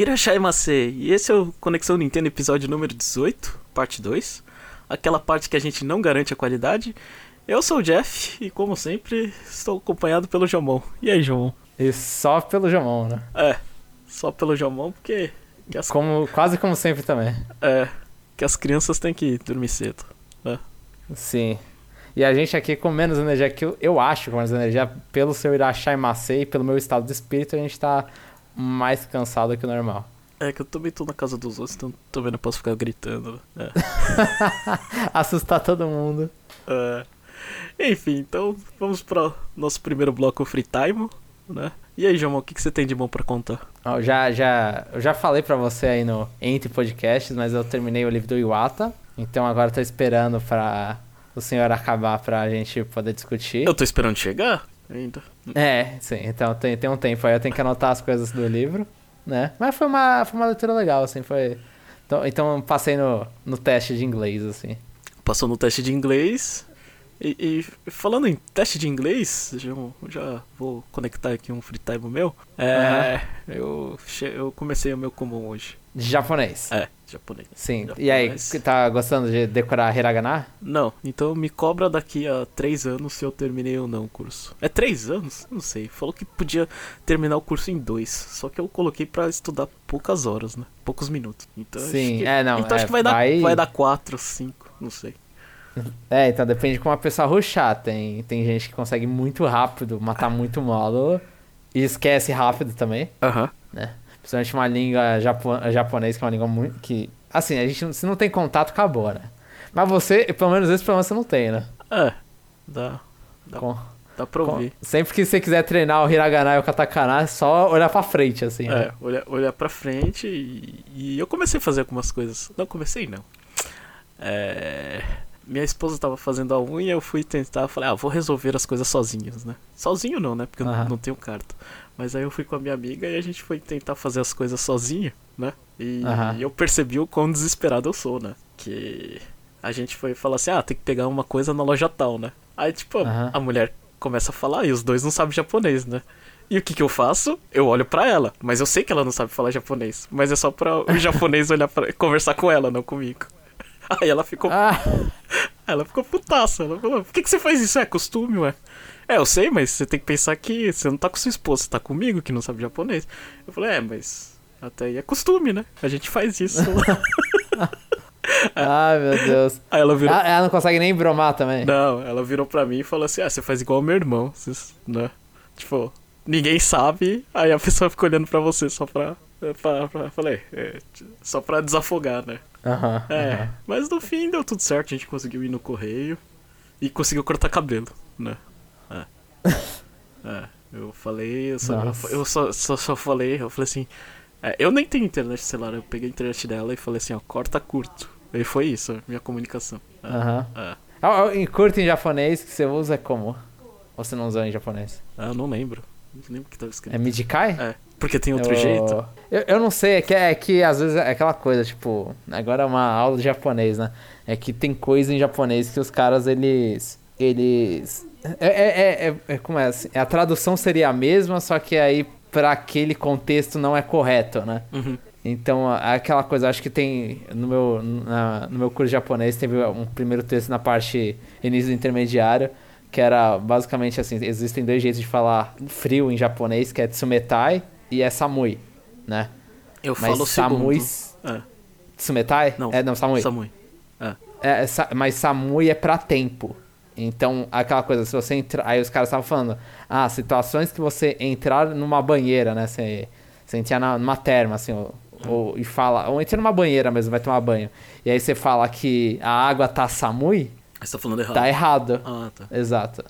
Irashai E esse é o Conexão Nintendo episódio número 18, parte 2. Aquela parte que a gente não garante a qualidade. Eu sou o Jeff e, como sempre, estou acompanhado pelo Jomon. E aí, Jomon? E só pelo Jomon, né? É, só pelo Jomon, porque... As... Como, quase como sempre também. É, que as crianças têm que dormir cedo. É. Sim. E a gente aqui com menos energia que eu, eu acho, com menos energia, pelo seu Irachai Masei, pelo meu estado de espírito, a gente tá mais cansado que o normal. É que eu também tô na casa dos outros, então também não posso ficar gritando. É. Assustar todo mundo. É. Enfim, então vamos para nosso primeiro bloco Free Time, né? E aí, João, o que, que você tem de bom para contar? Oh, já, já, eu já falei para você aí no Entre Podcasts, mas eu terminei o livro do Iwata, então agora tô esperando para o senhor acabar pra gente poder discutir. Eu tô esperando chegar ainda. É, sim. Então tem, tem um tempo aí. Eu tenho que anotar as coisas do livro, né? Mas foi uma, foi uma leitura legal, assim. Foi... Então, então passei no, no teste de inglês, assim. Passou no teste de inglês. E, e, falando em teste de inglês, já, já vou conectar aqui um free time meu. É, uhum. eu, eu comecei o meu comum hoje. De japonês? É, japonês. Sim. Japonês. E aí, tá gostando de decorar hiragana? Não, então me cobra daqui a três anos se eu terminei ou não o curso. É três anos? Não sei. Falou que podia terminar o curso em dois. Só que eu coloquei para estudar poucas horas, né? Poucos minutos. Então, Sim, que, é, não. Então é, acho que vai, vai... Dar, vai dar quatro, cinco, não sei. É, então depende de como a pessoa ruxar. Tem, tem gente que consegue muito rápido matar muito módulo e esquece rápido também. Aham. Uh -huh. Né? Principalmente uma língua japo japonês, que é uma língua muito. que Assim, a gente se não tem contato, acabou, né? Mas você, pelo menos esse problema você não tem, né? É, dá. Dá, com, dá pra ouvir. Com, sempre que você quiser treinar o hiragana e o katakana, é só olhar pra frente, assim. É, né? olhar, olhar pra frente e, e eu comecei a fazer algumas coisas. Não, comecei não. É minha esposa tava fazendo a unha, eu fui tentar, falei, ah, vou resolver as coisas sozinhos, né? Sozinho não, né? Porque uhum. eu não tenho carta. Mas aí eu fui com a minha amiga e a gente foi tentar fazer as coisas sozinho, né? E, uhum. eu percebi o quão desesperado eu sou, né? Que a gente foi falar assim, ah, tem que pegar uma coisa na loja tal, né? Aí, tipo, uhum. a mulher começa a falar e os dois não sabem japonês, né? E o que que eu faço? Eu olho para ela, mas eu sei que ela não sabe falar japonês, mas é só para o japonês olhar para conversar com ela, não comigo. Aí ela ficou. Ah. Ela ficou putaça. Ela falou: Por que, que você faz isso? É costume, ué. É, eu sei, mas você tem que pensar que você não tá com sua esposa, você tá comigo que não sabe japonês. Eu falei: É, mas até aí é costume, né? A gente faz isso. Ai, meu Deus. Aí ela virou. ela não consegue nem bromar também. Não, ela virou pra mim e falou assim: Ah, você faz igual o meu irmão. Vocês, né? Tipo, ninguém sabe, aí a pessoa fica olhando pra você só pra. pra, pra falei, é, só pra desafogar, né? Uhum, é, uhum. mas no fim deu tudo certo, a gente conseguiu ir no correio e conseguiu cortar cabelo, né? É. é eu falei, eu, só, eu só, só, só, falei, eu falei assim, é, eu nem tenho internet celular, eu peguei a internet dela e falei assim, ó, corta curto. E foi isso, minha comunicação. É, uhum. é. Em curto em japonês que você usa é como? Ou você não usa em japonês? Ah, eu não lembro. Não lembro o que tava escrito. É Midikai? É. Porque tem outro eu... jeito? Eu, eu não sei, é que, é que às vezes é aquela coisa, tipo, agora é uma aula de japonês, né? É que tem coisa em japonês que os caras, eles. Eles. É, é, é, é, é como é assim? A tradução seria a mesma, só que aí para aquele contexto não é correto, né? Uhum. Então, aquela coisa, acho que tem. No meu, na, no meu curso de japonês, teve um primeiro texto na parte início do intermediário que era basicamente assim: existem dois jeitos de falar frio em japonês, que é tsumetai e é samui, né? Eu mas falo samui. É. Tsumetai? Não. É, não, samui. Samui. É. É, mas samui é pra tempo. Então, aquela coisa, se você entrar. Aí os caras estavam falando, ah, situações que você entrar numa banheira, né? Você, você entrar numa terma, assim, ou, ou, e fala. Ou entra numa banheira mesmo, vai tomar banho. E aí você fala que a água tá samui, você tá falando errado. Tá errado. Ah, tá. Exato.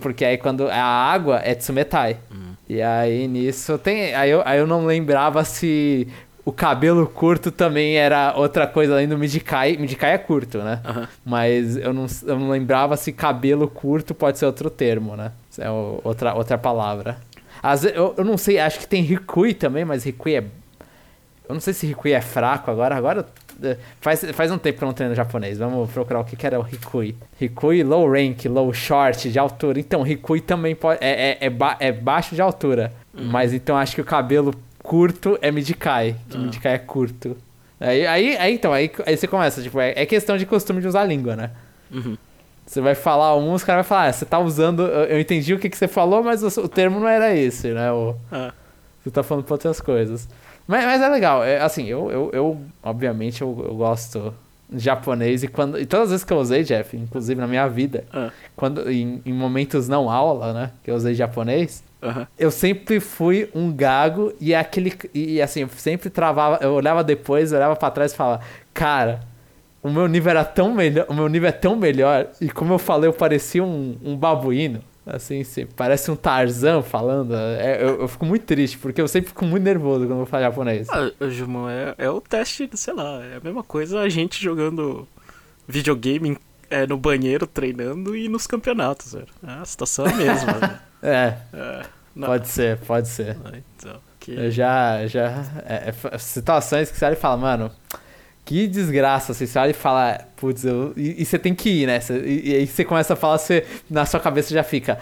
Porque aí quando a água é tsumetai. Hum. E aí nisso tem. Aí eu, aí eu não lembrava se o cabelo curto também era outra coisa além do Midikai. Midikai é curto, né? Uh -huh. Mas eu não, eu não lembrava se cabelo curto pode ser outro termo, né? É outra, outra palavra. Às vezes, eu, eu não sei, acho que tem Rikui também, mas Rikui é. Eu não sei se Rikui é fraco agora. Agora Faz, faz um tempo que eu não treino japonês. Vamos procurar o que, que era o Rikui. Rikui low rank, low short, de altura. Então, Rikui também pode, é, é, é, ba, é baixo de altura. Uhum. Mas então acho que o cabelo curto é Midkai, que Ah. Midkai é curto. Aí, aí, aí então, aí, aí você começa, tipo, é, é questão de costume de usar a língua, né? Uhum. Você vai falar um, os caras vão falar, ah, você tá usando, eu eu entendi o que, que você falou, mas o, o termo não era esse, né? O, Ah, você tá falando pra outras coisas. Mas, mas é legal, é, assim, eu, eu, eu obviamente, eu, eu gosto de japonês e quando e todas as vezes que eu usei, Jeff, inclusive na minha vida, ah, quando em, em momentos não aula, né, que eu usei japonês, eu sempre fui um gago e é aquele e assim, eu sempre travava, eu olhava depois, eu olhava pra trás e falava, cara, o meu nível era tão melhor, o meu nível é tão melhor e como eu falei, eu parecia um, um babuíno. Assim, sim, parece um Tarzan falando. É, eu, eu fico muito triste, porque eu sempre fico muito nervoso quando eu falo japonês. Ah, Jumon, é, é o teste, sei lá, é a mesma coisa a gente jogando videogame é, no banheiro, treinando e nos campeonatos, velho. A situação é a mesma, velho. É, É, pode ser, pode ser. ah, então, que... Eu já, já. É, é, situações que você olha e fala, mano, que desgraça. Você olha e fala, putz, eu. E, e você tem que ir, né? E, e aí você começa a falar, você, na sua cabeça já fica,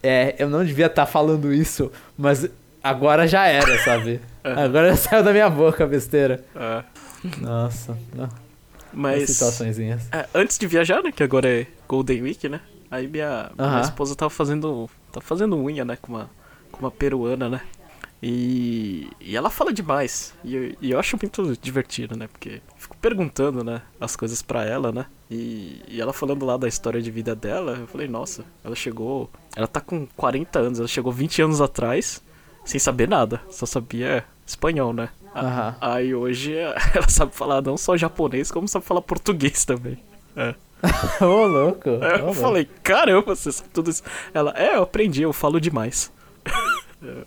é, eu não devia estar falando isso, mas agora já era, sabe? Agora já saiu da minha boca a besteira. é, Nossa, não. mas... situaçõezinhas. É, antes de viajar, né? Que agora é Golden Week, né? Aí minha, minha Aham. esposa tava fazendo. Tá fazendo unha, né? Com uma, com uma peruana, né? E, e ela fala demais. E, eu- e eu acho muito divertido, né? Porque fico perguntando, né? As coisas pra ela, né? E, e ela falando lá da história de vida dela, eu falei, nossa, ela chegou. Ela tá com 40 anos, ela chegou 20 anos atrás sem saber nada. Só sabia espanhol, né? Aham. Aí hoje ela sabe falar não só japonês, como sabe falar português também. É. Ô, louco. Aí eu louco. falei, caramba, você sabe tudo isso. Ela, é, eu aprendi, eu falo demais. É,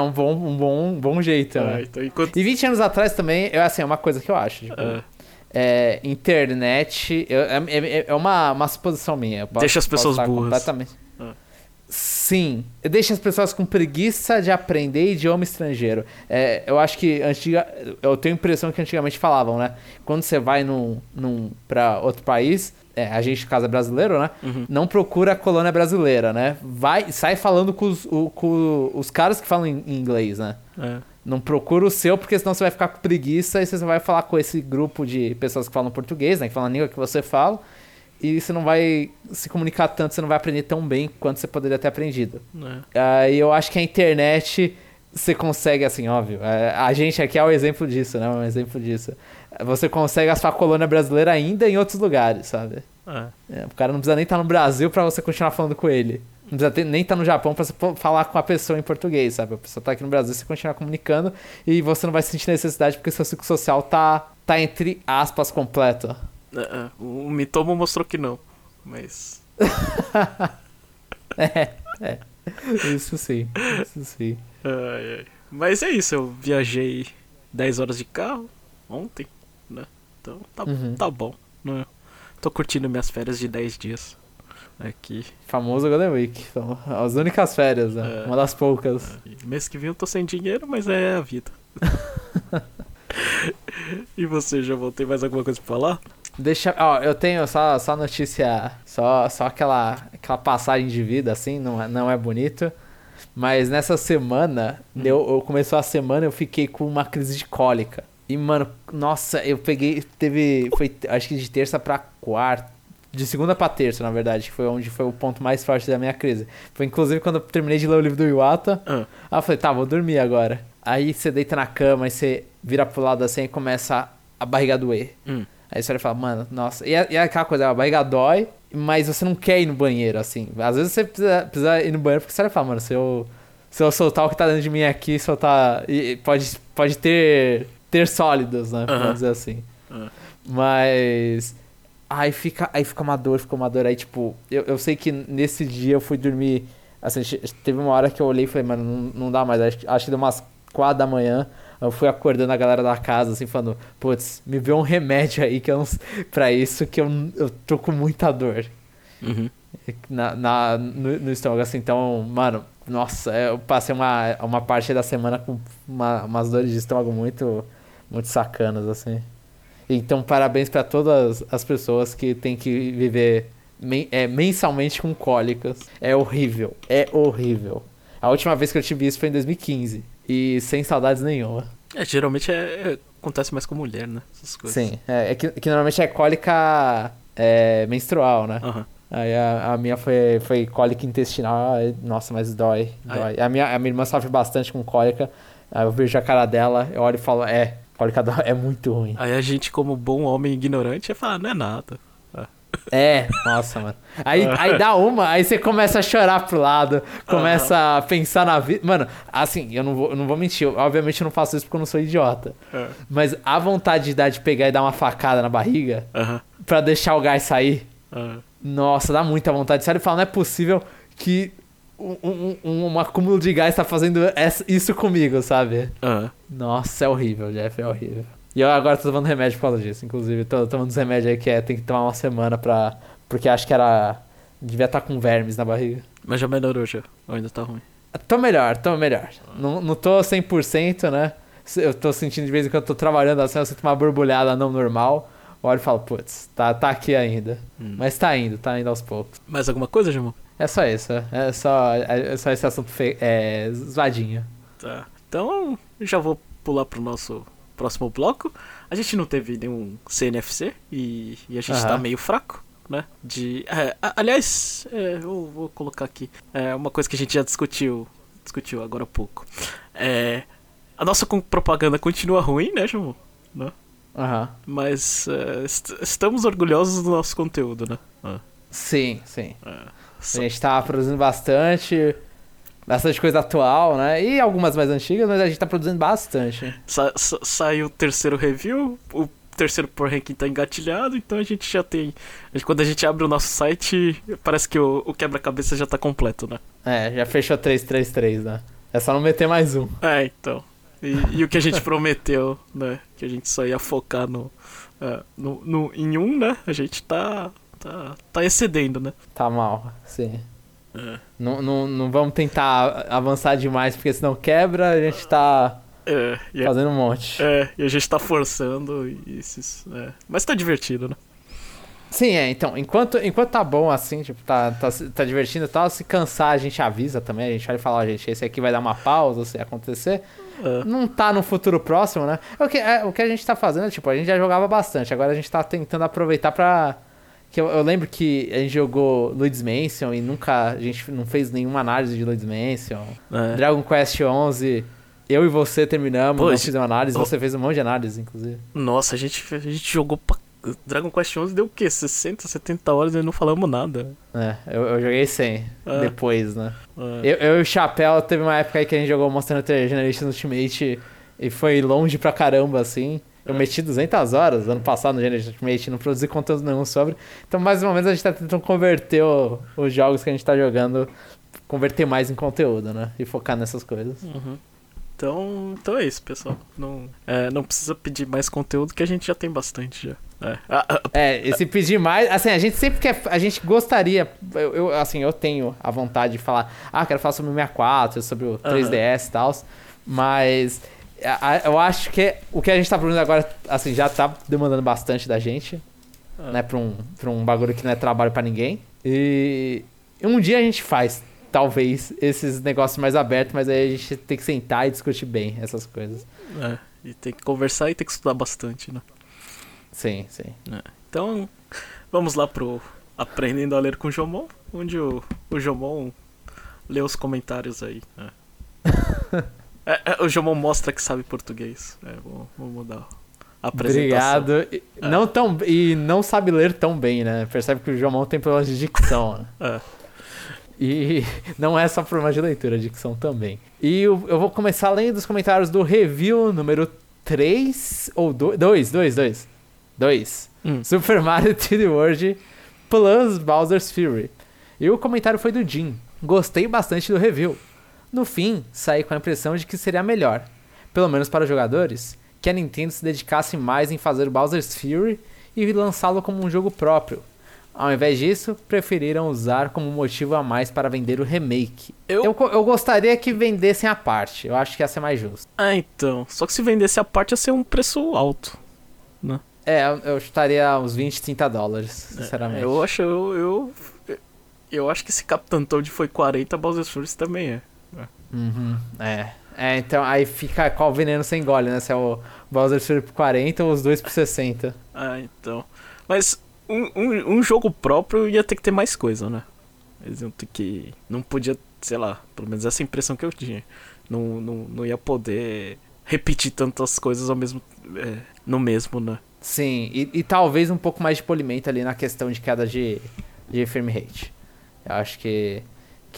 um bom, um bom, um bom jeito, É, né? então enquanto. E 20 anos atrás também, eu, assim, é uma coisa que eu acho. Tipo, É, é, internet eu- é, é- é uma, uma suposição minha. posso- Deixa as pessoas burras. Completamente. Sim, deixa as pessoas com preguiça de aprender idioma estrangeiro. É, eu acho que antiga, eu tenho a impressão que antigamente falavam, né? Quando você vai num, num, pra outro país, é, a gente, no caso, é brasileiro, né? Uhum. Não procura a colônia brasileira, né? Vai, sai falando com os, o- com os caras que falam em inglês, né? é, Não procura o seu, porque senão você vai ficar com preguiça e você vai falar com esse grupo de pessoas que falam português, né? Que falam a língua que você fala. E você não vai se comunicar tanto, você não vai aprender tão bem quanto você poderia ter aprendido. é. Aí eu acho que a internet você consegue, assim, óbvio. é, A gente aqui é o exemplo disso, né? Um exemplo disso. Você consegue a sua colônia brasileira ainda em outros lugares, sabe? é. É, o cara não precisa nem estar no Brasil pra você continuar falando com ele. Não precisa ter- nem estar no Japão pra você falar com a pessoa em português, sabe? A pessoa tá aqui no Brasil, você continuar comunicando e você não vai sentir necessidade porque seu ciclo social tá, tá entre aspas completo. É, é. O Mitomo mostrou que não. Mas. É, é. Isso sim, isso sim. ai, ai. Mas é isso, eu viajei 10 horas de carro ontem, né? Então tá, Uhum. tá bom, né? Tô curtindo minhas férias de 10 dias aqui. Famoso Golden Week. São as únicas férias, né? É. Uma das poucas. E mês que vem eu tô sem dinheiro, mas é a vida. e você, já voltei mais alguma coisa pra falar? Deixa. Ó, eu tenho só, só notícia. Só, só aquela, aquela passagem de vida, assim, não é, não é bonito. Mas nessa semana, deu, eu, começou a semana, eu fiquei com uma crise de cólica. E, mano, nossa, eu peguei. Teve. Foi acho que de terça pra quarta. De segunda pra terça, na verdade, que foi onde foi o ponto mais forte da minha crise. Foi inclusive quando eu terminei de ler o livro do Iwata. Ah, Aí eu falei, tá, vou dormir agora. Aí você deita na cama e você vira pro lado assim e começa a barriga doer. hum, Aí você olha e fala, mano, nossa. E é, e é aquela coisa, a barriga dói, mas você não quer ir no banheiro, assim. Às vezes você precisa, precisa ir no banheiro porque você olha e fala, mano, se eu, se eu soltar o que tá dentro de mim aqui, soltar. E, pode, pode ter, ter sólidos, né? Vamos dizer assim. Ah. Mas. Aí fica, aí fica uma dor, fica uma dor. Aí, tipo, eu, eu sei que nesse dia eu fui dormir. Assim, teve uma hora que eu olhei e falei, mano, não, não dá mais. Acho, acho que deu umas 4 da manhã. Eu fui acordando a galera da casa, assim, falando, putz, me vê um remédio aí que eu não, pra isso que eu, eu tô com muita dor uhum. na, na- no, no estômago, assim. Então, mano, nossa, eu passei uma, uma parte da semana com uma- umas dores de estômago muito, muito sacanas, assim. Então, parabéns pra todas as pessoas que têm que viver men- é, mensalmente com cólicas. É horrível, é horrível. A última vez que eu tive isso foi em 2015. E sem saudades nenhuma. É, geralmente é, é- acontece mais com mulher, né? Essas coisas. Sim, é, é que, que normalmente é cólica é, menstrual, né? Aham. Aí a, a minha foi, foi cólica intestinal, nossa, mas dói, dói. A minha, a minha irmã sofre bastante com cólica, aí eu vejo a cara dela, eu olho e falo, é, cólica dói, é muito ruim. Aí a gente, como bom homem ignorante, ia falar, não é nada. É, nossa, mano. Aí, aí dá uma, aí você começa a chorar pro lado, começa a pensar na vida. Mano, assim, eu não vou, eu não vou mentir, eu, obviamente eu não faço isso porque eu não sou idiota. É. Mas a vontade de dar de pegar e dar uma facada na barriga Aham. pra deixar o gás sair, aham. nossa, dá muita vontade. Sério, eu falo, não é possível que um, um, um, um acúmulo de gás tá fazendo isso comigo, sabe? Nossa, é horrível, Jeff, é horrível. E eu agora tô tomando remédio por causa disso. Inclusive, tô tomando uns remédios aí que é, tem que tomar uma semana pra. Porque acho que era. Devia estar com vermes na barriga. Mas já melhorou já. Ou ainda tá ruim. Tô melhor, tô melhor. Não, não tô 100%, né? Eu tô sentindo de vez em quando eu tô trabalhando assim, eu sinto uma borbulhada não normal. Olho e falo, putz, tá, tá aqui ainda. Hum. Mas tá indo, tá indo aos poucos. Mais alguma coisa, Jamon? É só isso, é só, é só esse assunto fe... é, zoadinho. Tá. Então, já vou pular pro nosso próximo bloco. A gente não teve nenhum CNFC e, e a gente Aham. tá meio fraco, né? De. é, aliás, é, eu vou colocar aqui. É uma coisa que a gente já discutiu. Discutiu agora há pouco. É. A nossa propaganda continua ruim, né, Jamon? Né? Aham. Mas é, est- estamos orgulhosos do nosso conteúdo, né? Ah, Sim, sim. só- A gente tá produzindo bastante, bastante coisa atual, né? E algumas mais antigas, mas a gente tá produzindo bastante. Sa- sa- saiu o terceiro review, o terceiro por ranking tá engatilhado, então a gente já tem. Quando a gente abre o nosso site, parece que o, o quebra-cabeça já tá completo, né? É, já fechou 333, né? É só não meter mais um. É, então. E, e o que a gente prometeu, né? Que a gente só ia focar no, é, no, no- em um, né? A gente tá, tá, tá excedendo, né? Tá mal, sim. É, Não, não, não vamos tentar avançar demais, porque senão quebra, a gente tá é, a- fazendo um monte. é, e a gente tá forçando e esses. é. Mas tá divertido, né? Sim, é, então, enquanto, enquanto tá bom assim, tipo, tá, tá, tá divertindo e tal, se cansar a gente avisa também, a gente vai falar, ó, gente, esse aqui vai dar uma pausa se acontecer. É. Não tá no futuro próximo, né? O que, é, o que a gente tá fazendo, tipo, a gente já jogava bastante, agora a gente tá tentando aproveitar pra... Que eu, eu lembro que a gente jogou Luigi's Mansion e nunca, a gente não fez nenhuma análise de Luigi's Mansion. É. Dragon Quest 11, eu e você terminamos, Pô, esse- fizemos análise, oh. você fez um monte de análise, inclusive. Nossa, a gente, a gente jogou pra... Dragon Quest 11 deu o quê? 60, 70 horas e não falamos nada. É, eu, eu joguei 100 É. depois, né? É. Eu, eu e o Chapéu, teve uma época aí que a gente jogou Monster Hunter Generations Ultimate e foi longe pra caramba, assim. Eu meti 200 horas ano passado no Generations Ultimate, não produzi conteúdo nenhum sobre. Então, mais ou menos, a gente tá tentando converter o- os jogos que a gente tá jogando, converter mais em conteúdo, né? E focar nessas coisas. Uhum. Então, então é isso, pessoal. Não, é, não precisa pedir mais conteúdo que a gente já tem bastante já. É. Ah, ah, É, esse pedir mais, assim, a gente sempre quer, a gente gostaria, eu, eu, assim, eu tenho a vontade de falar, ah, quero falar sobre o 64, sobre o 3DS e tal, mas eu acho que o que a gente tá produzindo agora, assim, já tá demandando bastante da gente, Ah. né, pra um, pra um bagulho que não é trabalho pra ninguém, e um dia a gente faz, talvez, esses negócios mais abertos, mas aí a gente tem que sentar e discutir bem essas coisas. é, e tem que conversar e tem que estudar bastante, né? Sim, sim. Então, vamos lá pro Aprendendo a Ler com o Jomon, onde o, o Jomon lê os comentários aí. né? É, é, o Jomon mostra que sabe português. É, vou, vou mudar a apresentação. Obrigado. E, não tão, e não sabe ler tão bem, né? Percebe que o João tem problemas de dicção. né? É. E não é só problema de leitura, dicção também. E eu, eu vou começar lendo os comentários do review número 3 ou 2, 2, 2, 2. 2. Hum. Super Mario 3D World plus Bowser's Fury. E o comentário foi do Jim. Gostei bastante do review. No fim, saí com a impressão de que seria melhor, pelo menos para os jogadores, que a Nintendo se dedicasse mais em fazer o Bowser's Fury e lançá-lo como um jogo próprio. Ao invés disso, preferiram usar como motivo a mais para vender o remake. Eu- Eu, eu gostaria que vendessem a parte, eu acho que ia ser mais justo. Ah, então. Só que se vendesse a parte ia ser um preço alto. É, eu- estaria uns 20, 30 dólares, sinceramente. Eu acho, eu, eu, eu acho que se Captain Toad foi 40, Bowser's Fury também é. Uhum, é. É, então aí fica qual veneno sem engole, né? Se é o Bowser Fury por 40 ou os dois por 60. Ah, então. Mas um, um, um jogo próprio ia ter que ter mais coisa, né? Eles iam ter que. Não podia, sei lá, pelo menos essa impressão que eu tinha. Não, não, não ia poder repetir tantas coisas ao mesmo. É, no mesmo, né? Sim, e, e, talvez um pouco mais de polimento ali na questão de queda de, de frame rate. Eu acho que,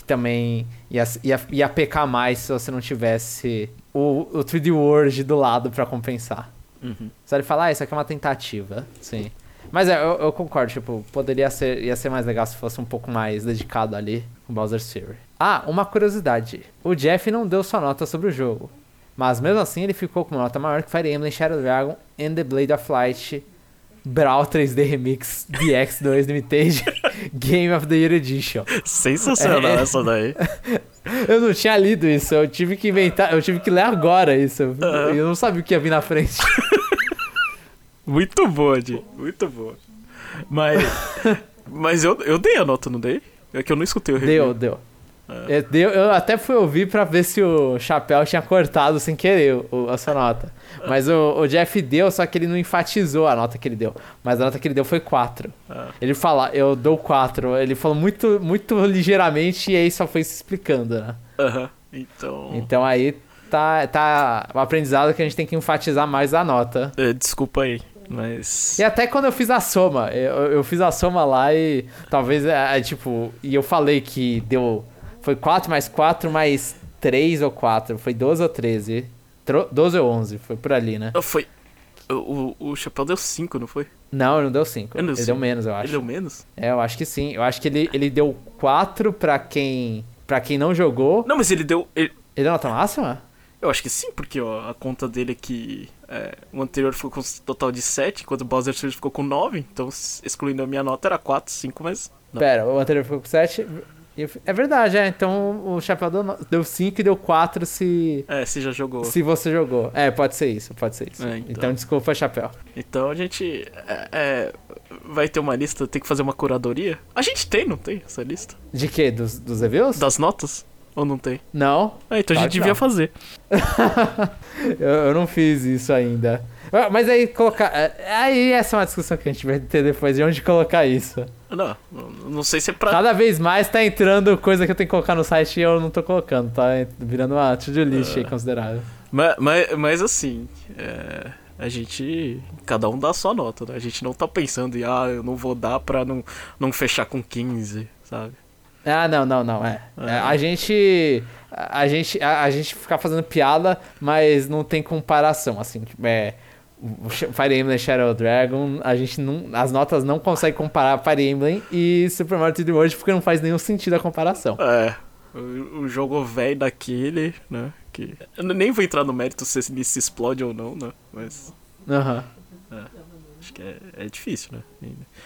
que também ia, ia, ia pecar mais se você não tivesse o, o 3D World do lado para compensar. Uhum. Só ele falar, ah, isso aqui é uma tentativa. Sim. Mas é, eu, eu, concordo, tipo, poderia ser, ia ser mais legal se fosse um pouco mais dedicado ali com Bowser's Fury. Ah, uma curiosidade. O Jeff não deu sua nota sobre o jogo. Mas mesmo assim ele ficou com uma nota maior que Fire Emblem Shadow Dragon and the Blade of Light Brawl 3D Remix DX2 Limited Game of the Year Edition. Sensacional é, essa daí. eu não tinha lido isso, eu tive que inventar, eu tive que ler agora isso. Eu não sabia o que ia vir na frente. Muito boa, Di. Muito boa. Mas. mas eu, eu dei a nota, não dei? É que eu não escutei o review. Deu, deu. É. Eu, até fui ouvir pra ver se o Chapéu tinha cortado sem querer o, a sua nota. Mas o, o, Jeff deu, só que ele não enfatizou a nota que ele deu. Mas a nota que ele deu foi 4. Ah. Ele fala, eu dou 4. Ele falou muito, muito ligeiramente e aí só foi se explicando, né? Aham. Então. Então aí tá, tá o aprendizado que a gente tem que enfatizar mais a nota. É, desculpa aí. Mas. E até quando eu fiz a soma, eu, eu fiz a soma lá e talvez, é, é, tipo, e eu falei que deu foi 4 mais 4 mais 3 ou 4. Foi 12 ou 13. 12 ou 11. Foi por ali, né? Foi. O, o, Chapéu deu 5, não foi? Não, ele não deu 5. Ele, ele deu menos, eu acho. Ele deu menos? É, eu acho que sim. Eu acho que ele, ele deu 4 pra quem. para quem não jogou. Não, mas ele deu. Ele, ele deu nota máxima? Eu acho que sim, porque ó, a conta dele aqui. É, o anterior ficou com um total de 7, enquanto o Bowser Surge ficou com 9. Então, excluindo a minha nota, era 4, 5, mas. Não. Pera, o anterior ficou com 7. É verdade, é. Então o Chapéu deu 5 e deu 4 se. É, se já jogou. Se você jogou. É, pode ser isso, pode ser isso. É, então. então. desculpa, Chapéu. Então a gente. É, é, vai ter uma lista, tem que fazer uma curadoria. A gente tem, não tem essa lista? De quê? Dos, dos reviews? Das notas? Ou não tem? Não. É, então a gente devia não. fazer. eu, eu não fiz isso ainda. Ah, mas aí colocar. É, aí essa é uma discussão que a gente vai ter depois de onde colocar isso. Não, não sei se é pra. Cada vez mais tá entrando coisa que eu tenho que colocar no site e eu não tô colocando, tá virando uma to-do list aí considerável. Mas, mas, mas assim, é, a gente. Cada um dá a sua nota, né? A gente não tá pensando em, ah, eu não vou dar pra não, não fechar com 15, sabe? Ah, não, não, não, é. é. A gente. A gente, a, a gente ficar fazendo piada, mas não tem comparação, assim, é Fire Emblem Shadow Dragon, a gente não, as notas não conseguem comparar Fire Emblem e Super Mario 3D World porque não faz nenhum sentido a comparação. É, o, o jogo velho daquele, né, que eu nem vou entrar no mérito se ele se explode ou não, né, mas Aham. Uh -huh. é, acho que é, é difícil, né.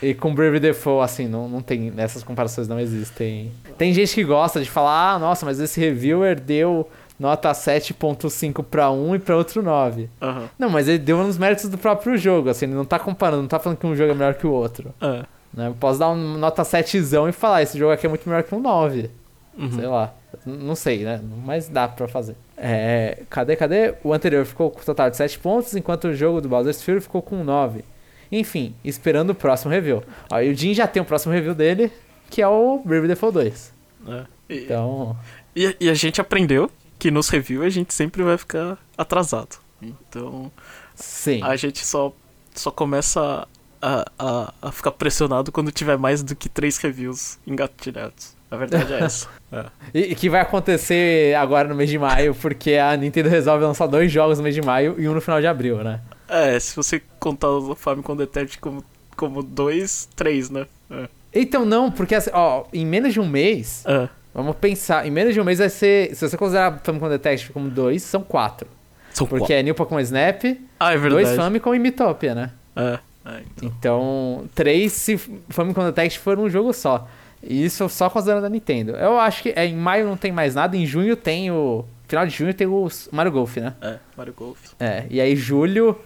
E com Brave Default, assim, não, não tem, essas comparações não existem. Tem gente que gosta de falar, ah, nossa, mas esse reviewer deu nota 7.5 para um e para outro 9. Uhum. Não, mas ele deu nos méritos do próprio jogo, assim, ele não tá comparando, não tá falando que um jogo é melhor que o outro. Uhum. Né? Eu posso dar uma nota 7zão e falar, esse jogo aqui é muito melhor que um 9. Uhum. Sei lá. Não sei, né? Mas dá pra fazer. É, cadê, cadê? O anterior ficou com um total de 7 pontos, enquanto o jogo do Bowser's Fury ficou com 9. Enfim, esperando o próximo review. Ó, e o Jin já tem o próximo review dele, que é o Bravely Default 2. É. E, então... E, e a gente aprendeu que nos reviews a gente sempre vai ficar atrasado. Então, Sim. a gente só, só começa a, a, a ficar pressionado quando tiver mais do que três reviews engatilhados. A verdade é essa. É. E que vai acontecer agora no mês de maio, porque a Nintendo resolve lançar dois jogos no mês de maio e um no final de abril, né? É, se você contar o Famicom Detect como, como dois, três, né? É. Então não, porque assim, ó, em menos de um mês, é. Vamos pensar, em menos de um mês vai ser. Se você considerar Famicom Detective como dois, são quatro. São Porque quatro. é New Pokémon Snap, ah, é verdade. dois Famicom e Mitopia, né? É. é então. então. três se Famicom Detective for um jogo só. E isso só considerando a Nintendo. Eu acho que é, em maio não tem mais nada, em junho tem o. Final de junho tem o Mario Golf, né? É, Mario Golf. É, e aí julho,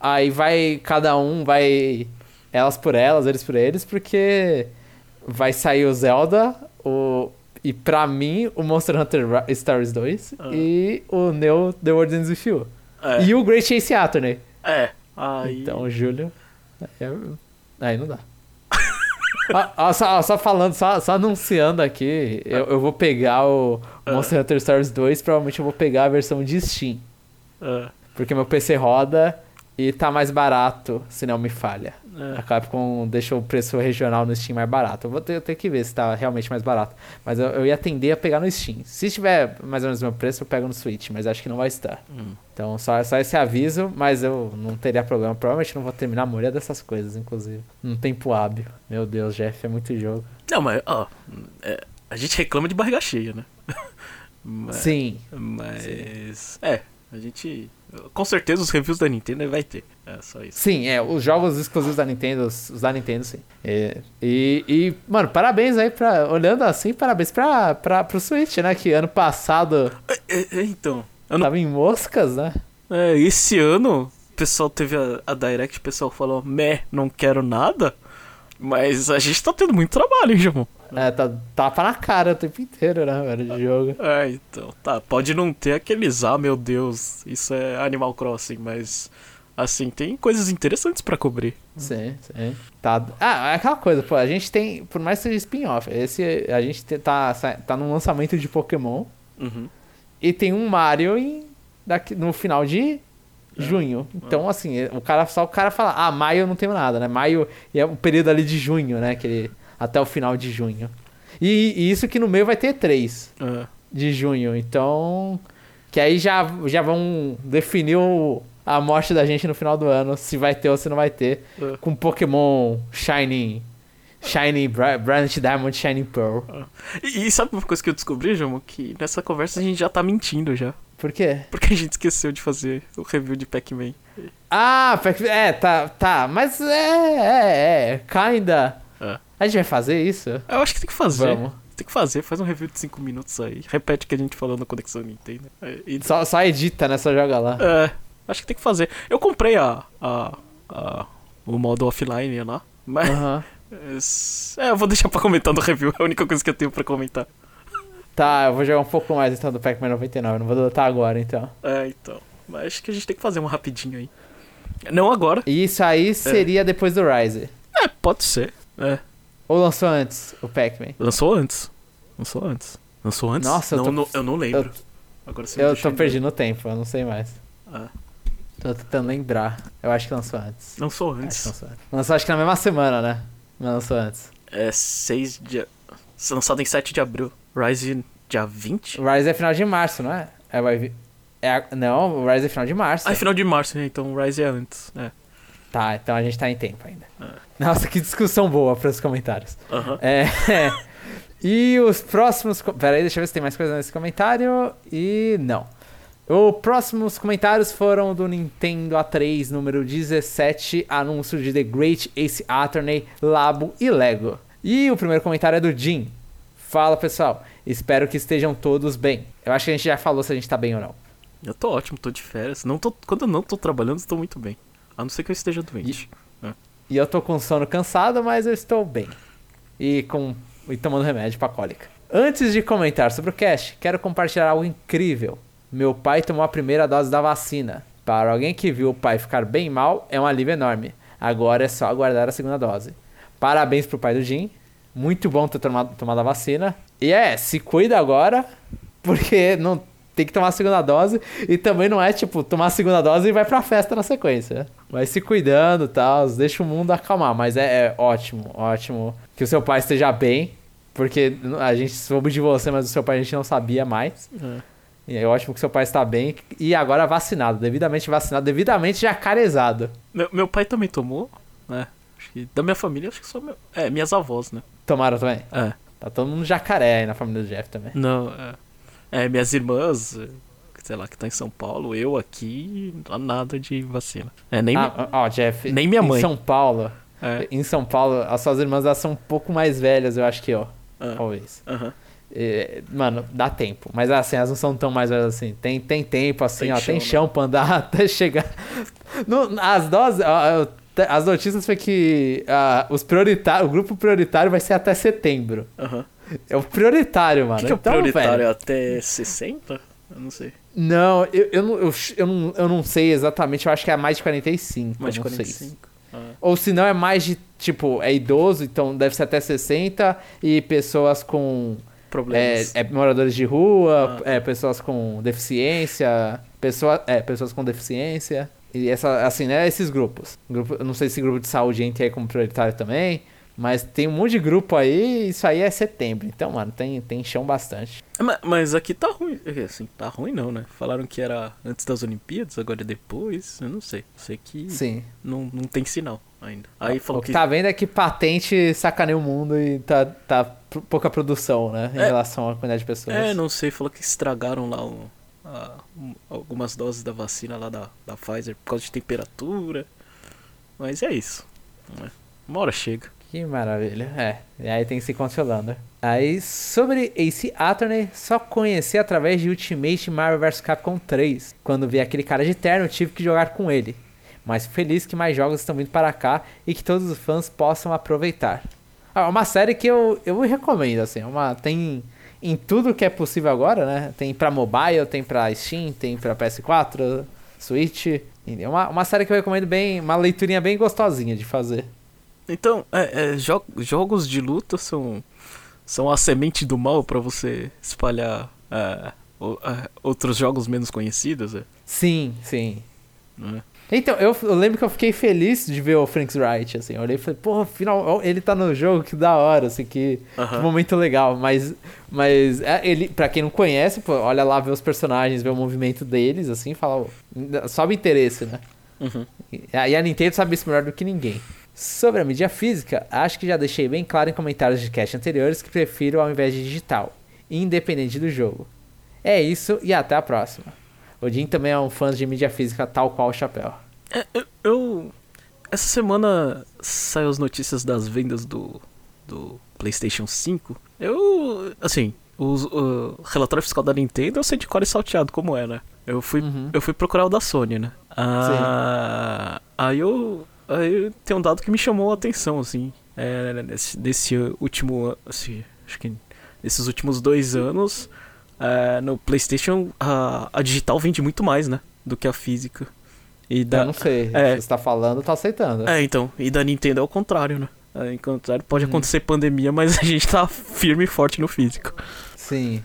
aí vai. Cada um vai. Elas por elas, eles por eles, porque vai sair o Zelda, o E pra mim, o Monster Hunter Stories 2 Ah. e o Neo The World Ends With You. É. E o Great Chase Attorney. É. Aí. Então, o Júlio. é- Aí não dá. ó, ó, só, ó, só falando, só, só anunciando aqui, eu, eu vou pegar o Monster Hunter Stories 2, provavelmente eu vou pegar a versão de Steam. Porque meu PC roda e tá mais barato, se não me falha. A. Capcom deixou o preço regional no Steam mais barato. Eu vou ter, eu tenho que ver se tá realmente mais barato. Mas eu, eu ia tender a pegar no Steam. Se estiver mais ou menos o meu preço, eu pego no Switch, mas acho que não vai estar. Hum. Então, só, só esse aviso, mas eu não teria problema. Provavelmente não vou terminar a maioria dessas coisas, inclusive. Num tempo hábil. Meu Deus, Jeff, é muito jogo. Não, mas, ó. é, a gente reclama de barriga cheia, né? mas, Sim. Mas. É, a gente. Com certeza os reviews da Nintendo vai ter. É só isso. Sim, é, os jogos exclusivos da Nintendo, os da Nintendo, sim. É, e, e, mano, parabéns aí pra. Olhando assim, parabéns pra, pra, pro Switch, né? Que ano passado É, é, então. Ano, tava em moscas, né? é, esse ano, o pessoal teve a, a Direct, o pessoal falou, meh, não quero nada. Mas a gente tá tendo muito trabalho, hein, Jamon? É, tá, tapa na cara o tempo inteiro, né, velho, de jogo. É, então, tá. Pode não ter aqueles, ah, meu Deus, isso é Animal Crossing, mas. Assim, tem coisas interessantes pra cobrir. Sim, sim. Tá, ah, é aquela coisa, pô, a gente tem, por mais que seja spin-off, esse, a gente te- tá, tá num lançamento de Pokémon Uhum. e tem um Mario em, daqui, no final de junho. Então, assim, o cara, só o cara fala, ah, maio eu não tenho nada, né? Maio é o período ali de junho, né? Aquele, até o final de junho. E, e isso que no meio vai ter três É. de junho. Então. Que aí já, já vão definir o- a morte da gente no final do ano, se vai ter ou se não vai ter. É. Com Pokémon Shiny. Shiny Brilliant Diamond Shiny Pearl. E, e sabe uma coisa que eu descobri, Jomo? Que nessa conversa a gente já tá mentindo já. Por quê? Porque a gente esqueceu de fazer o review de Pac-Man. Ah, Pac- é, tá, tá. Mas é, é, é. Kinda. É. A gente vai fazer isso? Eu acho que tem que fazer. Vamos. Tem que fazer, faz um review de 5 minutos aí. Repete o que a gente falou na Conexão Nintendo. É, e- Só, só edita, né? Só joga lá. é, acho que tem que fazer. Eu comprei a, a, a- o modo offline lá. Mas. Aham. É, eu vou deixar pra comentar no review. É a única coisa que eu tenho pra comentar. Tá, eu vou jogar um pouco mais então do Pac-Man 99. Não vou deletar agora então. É, então. Mas acho que a gente tem que fazer um rapidinho aí. Não agora. Isso aí seria depois do Rise. É, pode ser. É. Ou lançou antes o Pac-Man? Lançou antes. Lançou antes. Lançou antes? Nossa, eu não, tô- não- eu não lembro. Agora você Eu tô em perdido no tempo, eu não sei mais. Ah. Tô tentando lembrar. Eu acho que lançou antes. Lançou Acho antes. lançou antes. Lançou acho que na mesma semana, né? Mas lançou antes. É 6 de. Lançado em 7 de abril. Rise dia 20? O Rise é final de março, não é? É, vai é Não, o Rise é final de março. Ah, é final de março, né? Então o Rise é antes. É. Tá, então a gente tá em tempo ainda. Nossa, que discussão boa para os comentários. Aham. É. e os próximos. co- Pera aí, deixa eu ver se tem mais coisa nesse comentário. E não. Os próximos comentários foram do Nintendo A3 número 17, anúncio de The Great Ace Attorney, Labo e Lego. E o primeiro comentário é do Jim. Fala pessoal, espero que estejam todos bem. Eu acho que a gente já falou se a gente tá bem ou não. Eu tô ótimo, tô de férias. Não tô, quando eu não tô trabalhando, tô muito bem. A não ser que eu esteja doente. E eu tô com sono cansado, mas eu estou bem. E com e tomando remédio pra cólica. Antes de comentar sobre o cast, quero compartilhar algo incrível. Meu pai tomou a primeira dose da vacina. Para alguém que viu o pai ficar bem mal, é um alívio enorme. Agora é só aguardar a segunda dose. Parabéns pro pai do Jim. Muito bom ter tomado, tomado a vacina. E é, se cuida agora, porque não tem que tomar a segunda dose. E também não é tipo tomar a segunda dose e vai pra festa na sequência. Vai se cuidando e tal, deixa o mundo acalmar. Mas é, é ótimo, ótimo que o seu pai esteja bem. Porque a gente soube de você, mas o seu pai a gente não sabia mais. É. E é ótimo que seu pai está bem. E agora vacinado, devidamente vacinado, devidamente jacarezado. Meu, meu pai também tomou, né? Acho que da minha família, acho que só meu. É, minhas avós, né? Tomaram também? É. Tá todo mundo jacaré aí na família do Jeff também. Não, é. É, minhas irmãs, é, sei lá, que tá em São Paulo, eu aqui, nada de vacina. É, nem. Ah, ó, Jeff. nem minha mãe. Em São Paulo. É. Em São Paulo, as suas irmãs elas são um pouco mais velhas, eu acho que eu. Ah. Talvez. Aham. É, mano, dá tempo. Mas assim, elas não são tão mais velhas assim. Tem, tem tempo, assim, Tem ó. chão, tem né? chão pra andar até chegar. No- as doses. ó, as notícias foi que ah, os prioritários, o grupo prioritário vai ser até setembro. Aham. É o prioritário, mano. O que, que é o Então, prioritário? velho, Até 60? Eu não sei. Não, eu, eu, não, eu, eu, não, eu não sei exatamente, eu acho que é mais de 45. Mais de eu não sei. 45. Ah. Ou se não, é mais de, tipo, é idoso, então deve ser até 60, e pessoas com. É, Problemas. é, moradores de rua, é, pessoas com deficiência, pessoa, é, pessoas com deficiência. E essa, assim, né, esses grupos. Grupo, eu não sei se grupo de saúde entra aí como prioritário também, mas tem um monte de grupo aí, isso aí é setembro. Então, mano, tem, tem chão bastante. Ma- Mas aqui tá ruim. É, Assim, tá ruim não, né? Falaram que era antes das Olimpíadas, agora é depois. Eu não sei. Sei que Sim. não, não tem sinal ainda. Aí falou o que que. tá vendo é que patente sacaneia o mundo e tá, tá pouca produção, né? Em É. relação à quantidade de pessoas. É, não sei, falou que estragaram lá um- a- um- algumas doses da vacina lá da, da Pfizer por causa de temperatura. Mas é isso. né? Uma hora chega. Que maravilha. É, e aí tem que se consolando. Aí, sobre Ace Attorney, só conheci através de Ultimate Marvel vs Capcom 3. Quando vi aquele cara de terno, tive que jogar com ele. Mas feliz que mais jogos estão vindo para cá e que todos os fãs possam aproveitar. É uma série que eu, eu recomendo, assim. é Uma, tem em tudo que é possível agora, né? Tem pra mobile, tem pra Steam, tem pra PS4, Switch. É uma, uma série que eu recomendo bem, uma leiturinha bem gostosinha de fazer. Então, é, é, jo- jogos de luta são, são a semente do mal pra você espalhar é, outros jogos menos conhecidos, é, Sim, sim. é? Então, eu, eu lembro que eu fiquei feliz de ver o Frank Wright, assim. Eu olhei e falei, porra, final, ele tá no jogo, que da hora, assim, que, que Aham. momento legal. Mas, mas é, ele, pra quem não conhece, pô, olha lá, vê os personagens, vê o movimento deles, assim, fala, ó, sobe interesse, né? Uhum. E a, e a Nintendo sabe isso melhor do que ninguém. Sobre a mídia física, acho que já deixei bem claro em comentários de cast anteriores que prefiro ao invés de digital, independente do jogo. É isso e até a próxima. O Jim também é um fã de mídia física tal qual o Chapéu. É, eu, eu- Essa semana saiu as notícias das vendas do, do PlayStation 5. Eu. Assim, os- o relatório fiscal da Nintendo eu sei de cor e salteado como é, né? Eu fui, Uhum. eu fui procurar o da Sony, né? Ah, aí eu. Aí tem um dado que me chamou a atenção, assim. É, nesse, desse último. Assim, acho que nesses últimos dois anos. é, no PlayStation a, a digital vende muito mais, né? Do que a física. E Eu da, não sei. é. Você tá falando, tá aceitando. é, então. E da Nintendo é o contrário, né? É, em contrário, pode Uhum. acontecer pandemia, mas a gente tá firme e forte no físico. Sim.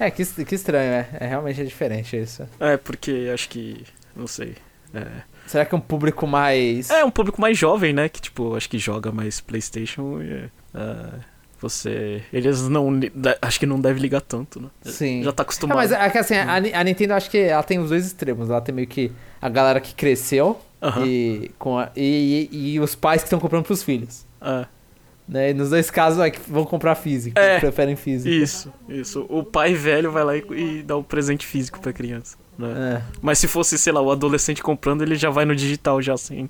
É, que, que estranho, é. É realmente é diferente isso. É, porque acho que. Não sei. É, Será que é um público mais. é um público mais jovem, né? Que, tipo, acho que joga mais PlayStation e. é, você. Eles não. Acho que não deve ligar tanto, né? Sim. Já tá É, acostumado. mas é que assim, a, Ni- a Nintendo acho que ela tem os dois extremos. Ela tem meio que a galera que cresceu Aham. e, com a- e, e, e os pais que estão comprando pros filhos. É, Né? E nos dois casos é que vão comprar físico, É. preferem físico. isso, isso. O pai velho vai lá e, e dá um presente físico pra criança. Né? É. Mas se fosse, sei lá, o adolescente comprando, ele já vai no digital já sem.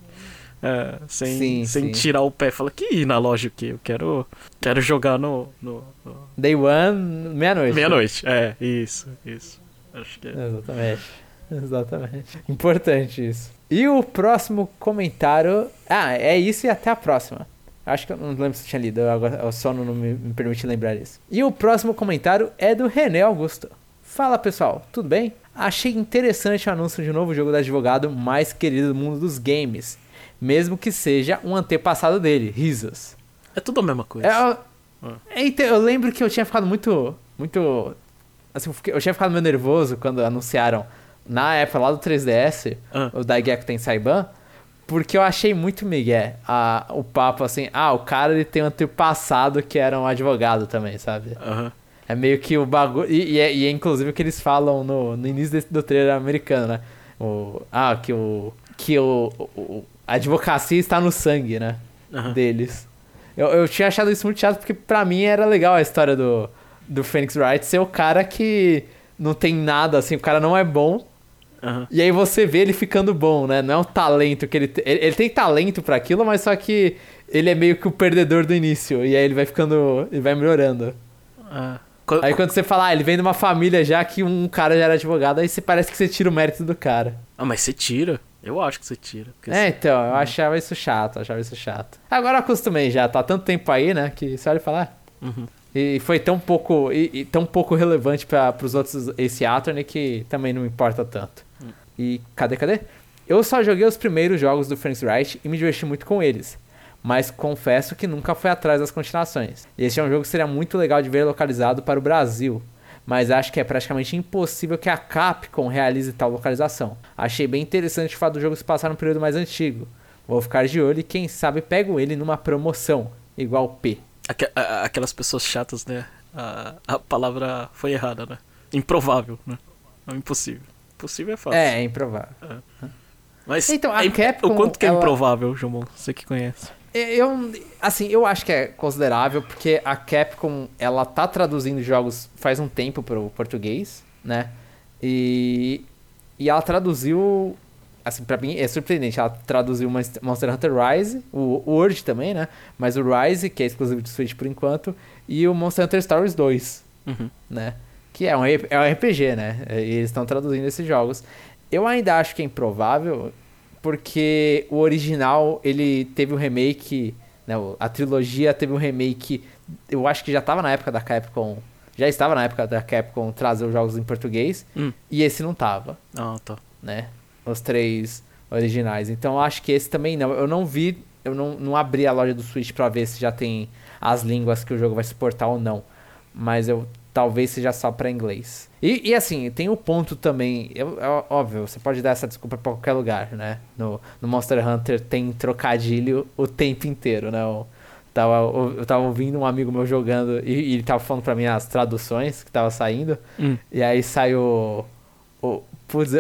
é, sem Sim, sem sim. tirar o pé. Fala que ir na loja o quê? Eu quero, quero jogar no. no, no- Day one, meia-noite. Meia-noite. É, isso, isso. Acho que é. Exatamente. Exatamente. Importante isso. E o próximo comentário. Ah, é isso e até a próxima. Acho que eu não lembro se eu tinha lido, agora o sono não me, me permite lembrar isso. E o próximo comentário é do René Augusto. Fala pessoal, tudo bem? Achei interessante o anúncio de um novo jogo do advogado mais querido do mundo dos games, mesmo que seja um antepassado dele, Risos. É tudo a mesma coisa. É, eu, Ah. então, eu lembro que eu tinha ficado muito. Muito. Assim, eu eu tinha ficado meio nervoso quando anunciaram na época lá do 3DS Ah. o Daigeki tem Saiban. Porque eu achei muito migué a, o papo assim, ah, o cara ele tem um antepassado que era um advogado também, sabe? Aham. É meio que o bagulho. E, e é, e é inclusive o que eles falam no, no início desse, do trailer americano, né? O, ah, que o. Que o, o- o- a advocacia está no sangue, né? Aham. deles. Eu, eu tinha achado isso muito chato porque pra mim era legal a história do, do Phoenix Wright ser o cara que não tem nada, assim, o cara não é bom. Aham. E aí você vê ele ficando bom, né? Não é um talento que ele tem. Ele, ele tem talento pra aquilo, mas só que ele é meio que o perdedor do início. E aí ele vai ficando. Ele vai melhorando. Ah. Qu- Aí quando você fala, ah, ele vem de uma família já que um cara já era advogado, aí você parece que você tira o mérito do cara. Ah, mas você tira. Eu acho que você tira. É, então, eu achava isso chato, achava isso chato. Agora eu acostumei já, tá há tanto tempo aí, né? Que você olha e fala, ah, Uhum. E foi tão pouco, e, e tão pouco relevante para os outros Ace Attorney que também não importa tanto. Hum. E cadê, cadê? Eu só joguei os primeiros jogos do Frank Wright e me diverti muito com eles. Mas confesso que nunca fui atrás das continuações. Este é um jogo que seria muito legal de ver localizado para o Brasil. Mas acho que é praticamente impossível que a Capcom realize tal localização. Achei bem interessante o fato do jogo se passar num período mais antigo. Vou ficar de olho e quem sabe pego ele numa promoção, igual P. Aquelas pessoas chatas, né? A, a palavra foi errada, né? Improvável, né? Não impossível. Possível é fácil. É, é improvável. É. Mas então, a é, Capcom, o quanto que é ela... improvável, Jomon? Você que conhece. Eu, assim, eu acho que é considerável porque a Capcom, ela tá traduzindo jogos faz um tempo pro português, né? E, e ela traduziu, assim, pra mim é surpreendente, ela traduziu Monster Hunter Rise, o, o Urge também, né? Mas o Rise, que é exclusivo de Switch por enquanto, e o Monster Hunter Stories 2, uhum. né? Que é um, é um RPG, né? E eles estão traduzindo esses jogos. Eu ainda acho que é improvável, porque o original, ele teve um remake, né, a trilogia teve um remake, eu acho que já estava na época da Capcom, já estava na época da Capcom trazer os jogos em português, hum. e esse não tava. Ah, tá. Né? Os três originais. Então eu acho que esse também não. Eu não vi, eu não, não abri a loja do Switch para ver se já tem as línguas que o jogo vai suportar ou não. Mas eu talvez seja só para inglês. E, e, assim, tem o ponto também, eu, é óbvio, você pode dar essa desculpa pra qualquer lugar, né? No, no Monster Hunter tem trocadilho o tempo inteiro, né? Eu tava, eu tava ouvindo um amigo meu jogando e, e ele tava falando pra mim as traduções que tava saindo. Hum. E aí saiu o, o,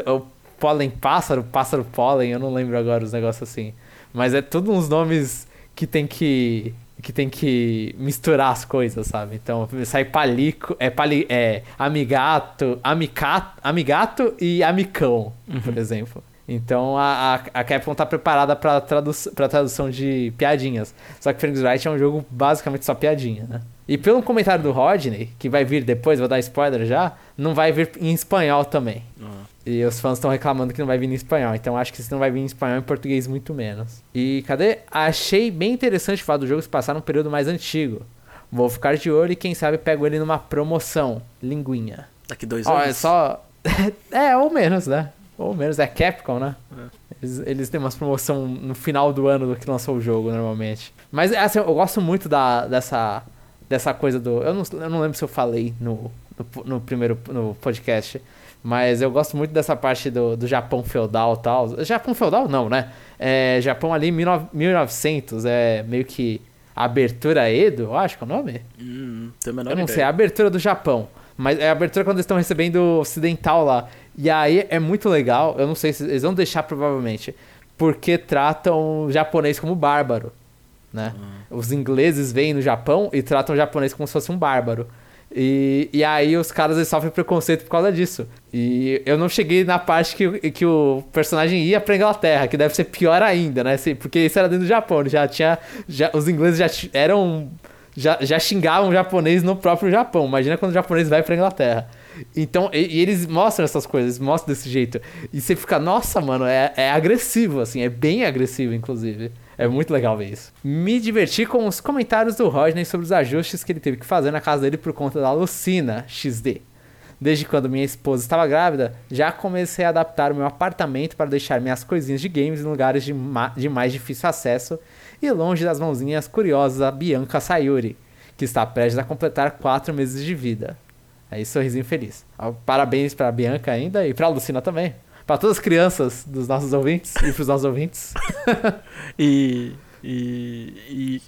o pólen pássaro, pássaro pólen, eu não lembro agora os negócios assim. Mas é tudo uns nomes que tem que que tem que misturar as coisas, sabe? Então sai palico, é, pali, é amigato, amicato, amigato e amicão, uhum. por exemplo. Então a, a, a Capcom tá preparada para tradu pra tradução de piadinhas. Só que Phoenix Wright é um jogo basicamente só piadinha, né? E pelo comentário do Rodney, que vai vir depois, vou dar spoiler já, não vai vir em espanhol também. Uhum. E os fãs estão reclamando que não vai vir em espanhol. Então acho que se não vai vir em espanhol, em português muito menos. E cadê? Achei bem interessante fato do jogo se passar num período mais antigo. Vou ficar de olho e quem sabe pego ele numa promoção. Linguinha. Daqui dois anos. Ó, é só. é, ou menos, né? Ou menos, é Capcom, né? É. Eles, eles têm umas promoção no final do ano do que lançou o jogo, normalmente. Mas assim, eu gosto muito da, dessa, dessa coisa do. Eu não, eu não lembro se eu falei no, no, no primeiro no podcast mas eu gosto muito dessa parte do, do Japão feudal e tal. Japão feudal não, né? É, Japão ali 1900, é meio que abertura Edo, eu acho que é o nome? Hum, eu não ideia. sei, é a abertura do Japão. Mas é a abertura quando eles estão recebendo o ocidental lá. E aí é muito legal, eu não sei se eles vão deixar provavelmente, porque tratam o japonês como bárbaro, né? Hum. Os ingleses vêm no Japão e tratam o japonês como se fosse um bárbaro. E, e aí os caras sofrem preconceito por causa disso. E eu não cheguei na parte que, que o personagem ia pra Inglaterra, que deve ser pior ainda, né? Porque isso era dentro do Japão, já tinha. Já, os ingleses já eram. Já, já xingavam o japonês no próprio Japão. Imagina quando o japonês vai pra Inglaterra. Então, e, e, eles mostram essas coisas, mostram desse jeito. E você fica, nossa, mano, é, é agressivo, assim, é bem agressivo, inclusive. É muito legal ver isso. Me diverti com os comentários do Rodney sobre os ajustes que ele teve que fazer na casa dele por conta da Lucina XD. Desde quando minha esposa estava grávida, já comecei a adaptar o meu apartamento para deixar minhas coisinhas de games em lugares de, de mais difícil acesso e longe das mãozinhas curiosas da Bianca Sayuri, que está prestes a completar 4 meses de vida. Aí, sorrisinho feliz. Parabéns para Bianca ainda e para Lucina também para todas as crianças dos nossos ouvintes e pros nossos ouvintes. e, e, e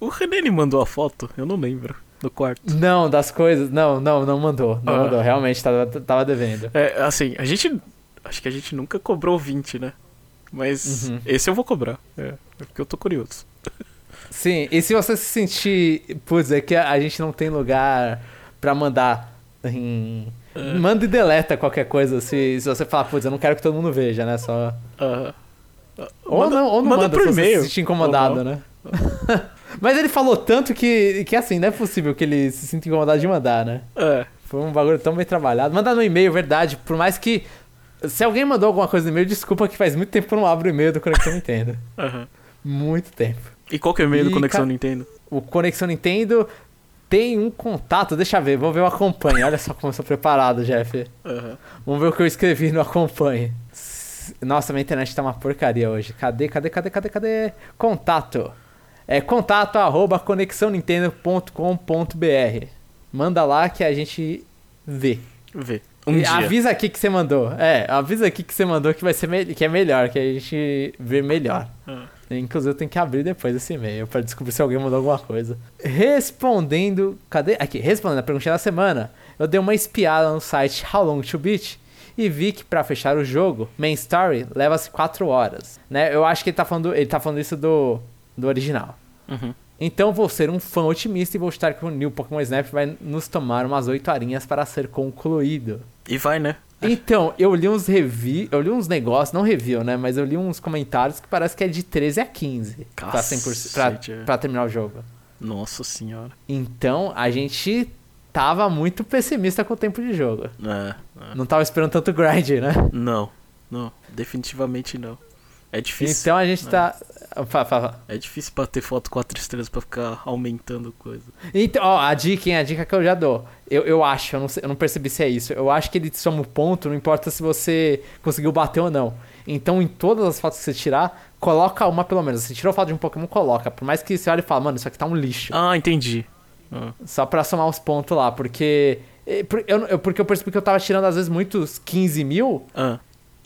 o René ele mandou a foto, eu não lembro, do quarto. Não, das coisas, não, não, não mandou, não ah. mandou, realmente tava, tava devendo. É, assim, a gente, acho que a gente nunca cobrou 20, né? Mas uhum. esse eu vou cobrar, é, é porque eu tô curioso. Sim, e se você se sentir, putz, é que a gente não tem lugar para mandar em. Manda e deleta qualquer coisa se, se você falar, putz, eu não quero que todo mundo veja, né? Só. Uh. Ou, manda, não, ou não manda, manda por e-mail. Se sentir incomodado, né? Mas ele falou tanto que, que assim, não é possível que ele se sinta incomodado de mandar, né? É. Foi um bagulho tão bem trabalhado. Manda no e-mail, verdade. Por mais que. Se alguém mandou alguma coisa no e-mail, desculpa que faz muito tempo que eu não abro o e-mail do Conexão Nintendo. Uhum. Muito tempo. E qual que é o e-mail do Conexão Nintendo? O Conexão Nintendo tem um contato, deixa eu ver, vamos ver o acompanhe. Olha só como eu sou preparado, Jeff. Aham. Vamos ver o que eu escrevi no acompanhe. Nossa, minha internet tá uma porcaria hoje. Cadê, cadê, cadê, cadê, cadê? Contato. É contato arroba conexãonintendo.com.br. Manda lá que a gente vê. Vê. Um dia. Avisa aqui que você mandou. É, avisa aqui que você mandou que vai ser que é melhor, que a gente vê melhor. Ah. Inclusive eu tenho que abrir depois esse e-mail pra descobrir se alguém mandou alguma coisa. Respondendo. Cadê? Aqui, respondendo a pergunta da semana. Eu dei uma espiada no site How Long to Beat e vi que pra fechar o jogo, Main Story leva-se 4 horas. Né? Eu acho que ele tá falando, ele tá falando isso do, do original. Uhum. Então vou ser um fã otimista e vou estar que o New Pokémon Snap vai nos tomar umas 8 horinhas para ser concluído. E vai, né? Então, eu li uns review, eu li uns negócios, não review, né? Mas eu li uns comentários que parece que é de 13 a 15 pra, 100%, pra, Cacete, pra terminar o jogo. Nossa senhora. Então, a gente tava muito pessimista com o tempo de jogo. É, é. Não tava esperando tanto grind, né? Não, não. Definitivamente não. É difícil. Então a gente tá. Fala, fala. É difícil bater foto 4 estrelas pra ficar aumentando coisa. Então, ó, a dica, hein? A dica que eu já dou. Eu, eu acho, eu não, sei- eu não percebi se é isso. Eu acho que ele soma o ponto, não importa se você conseguiu bater ou não. Então, em todas as fotos que você tirar, coloca uma pelo menos. Se tirou foto de um Pokémon, coloca. Por mais que você olhe e fale, mano, isso aqui tá um lixo. Ah, entendi. Ah, Só pra somar os pontos lá, porque. eh, eu- porque eu percebi que eu tava tirando, às vezes, muitos 15 mil. ah,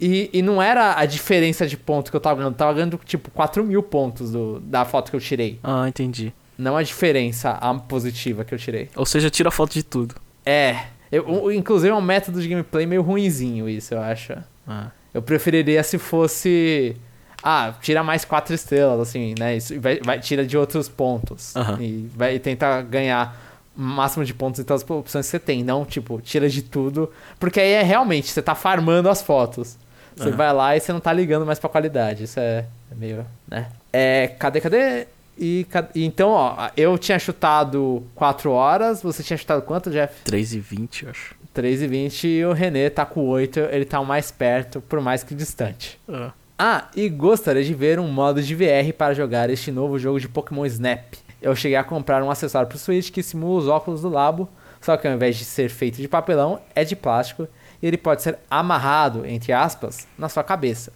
E, e não era a diferença de ponto que eu tava ganhando. Eu tava ganhando, tipo, 4 mil pontos do, da foto que eu tirei. ah, entendi. Não a diferença, a positiva que eu tirei. Ou seja, tira foto de tudo. É. Eu, inclusive é um método de gameplay meio ruinzinho isso, eu acho. Ah, Eu preferiria se fosse. Ah, tira mais quatro estrelas, assim, né? Isso vai, vai- tira de outros pontos. Aham. E vai tentar ganhar o máximo de pontos em todas as opções que você tem. Não, tipo, tira de tudo. Porque aí é realmente, você tá farmando as fotos. Você Aham. vai lá e você não tá ligando mais pra qualidade. Isso é, é meio, né? É, cadê, cadê? E, e então, ó, eu tinha chutado 4 horas, você tinha chutado quanto, Jeff? 3 e 20, eu acho. 3 e 20 e o René tá com 8, ele tá o mais perto, por mais que distante. Ah, Ah, e gostaria de ver um modo de VR para jogar este novo jogo de Pokémon Snap. Eu cheguei a comprar um acessório pro Switch que simula os óculos do Labo, só que ao invés de ser feito de papelão, é de plástico ele pode ser amarrado, entre aspas, na sua cabeça.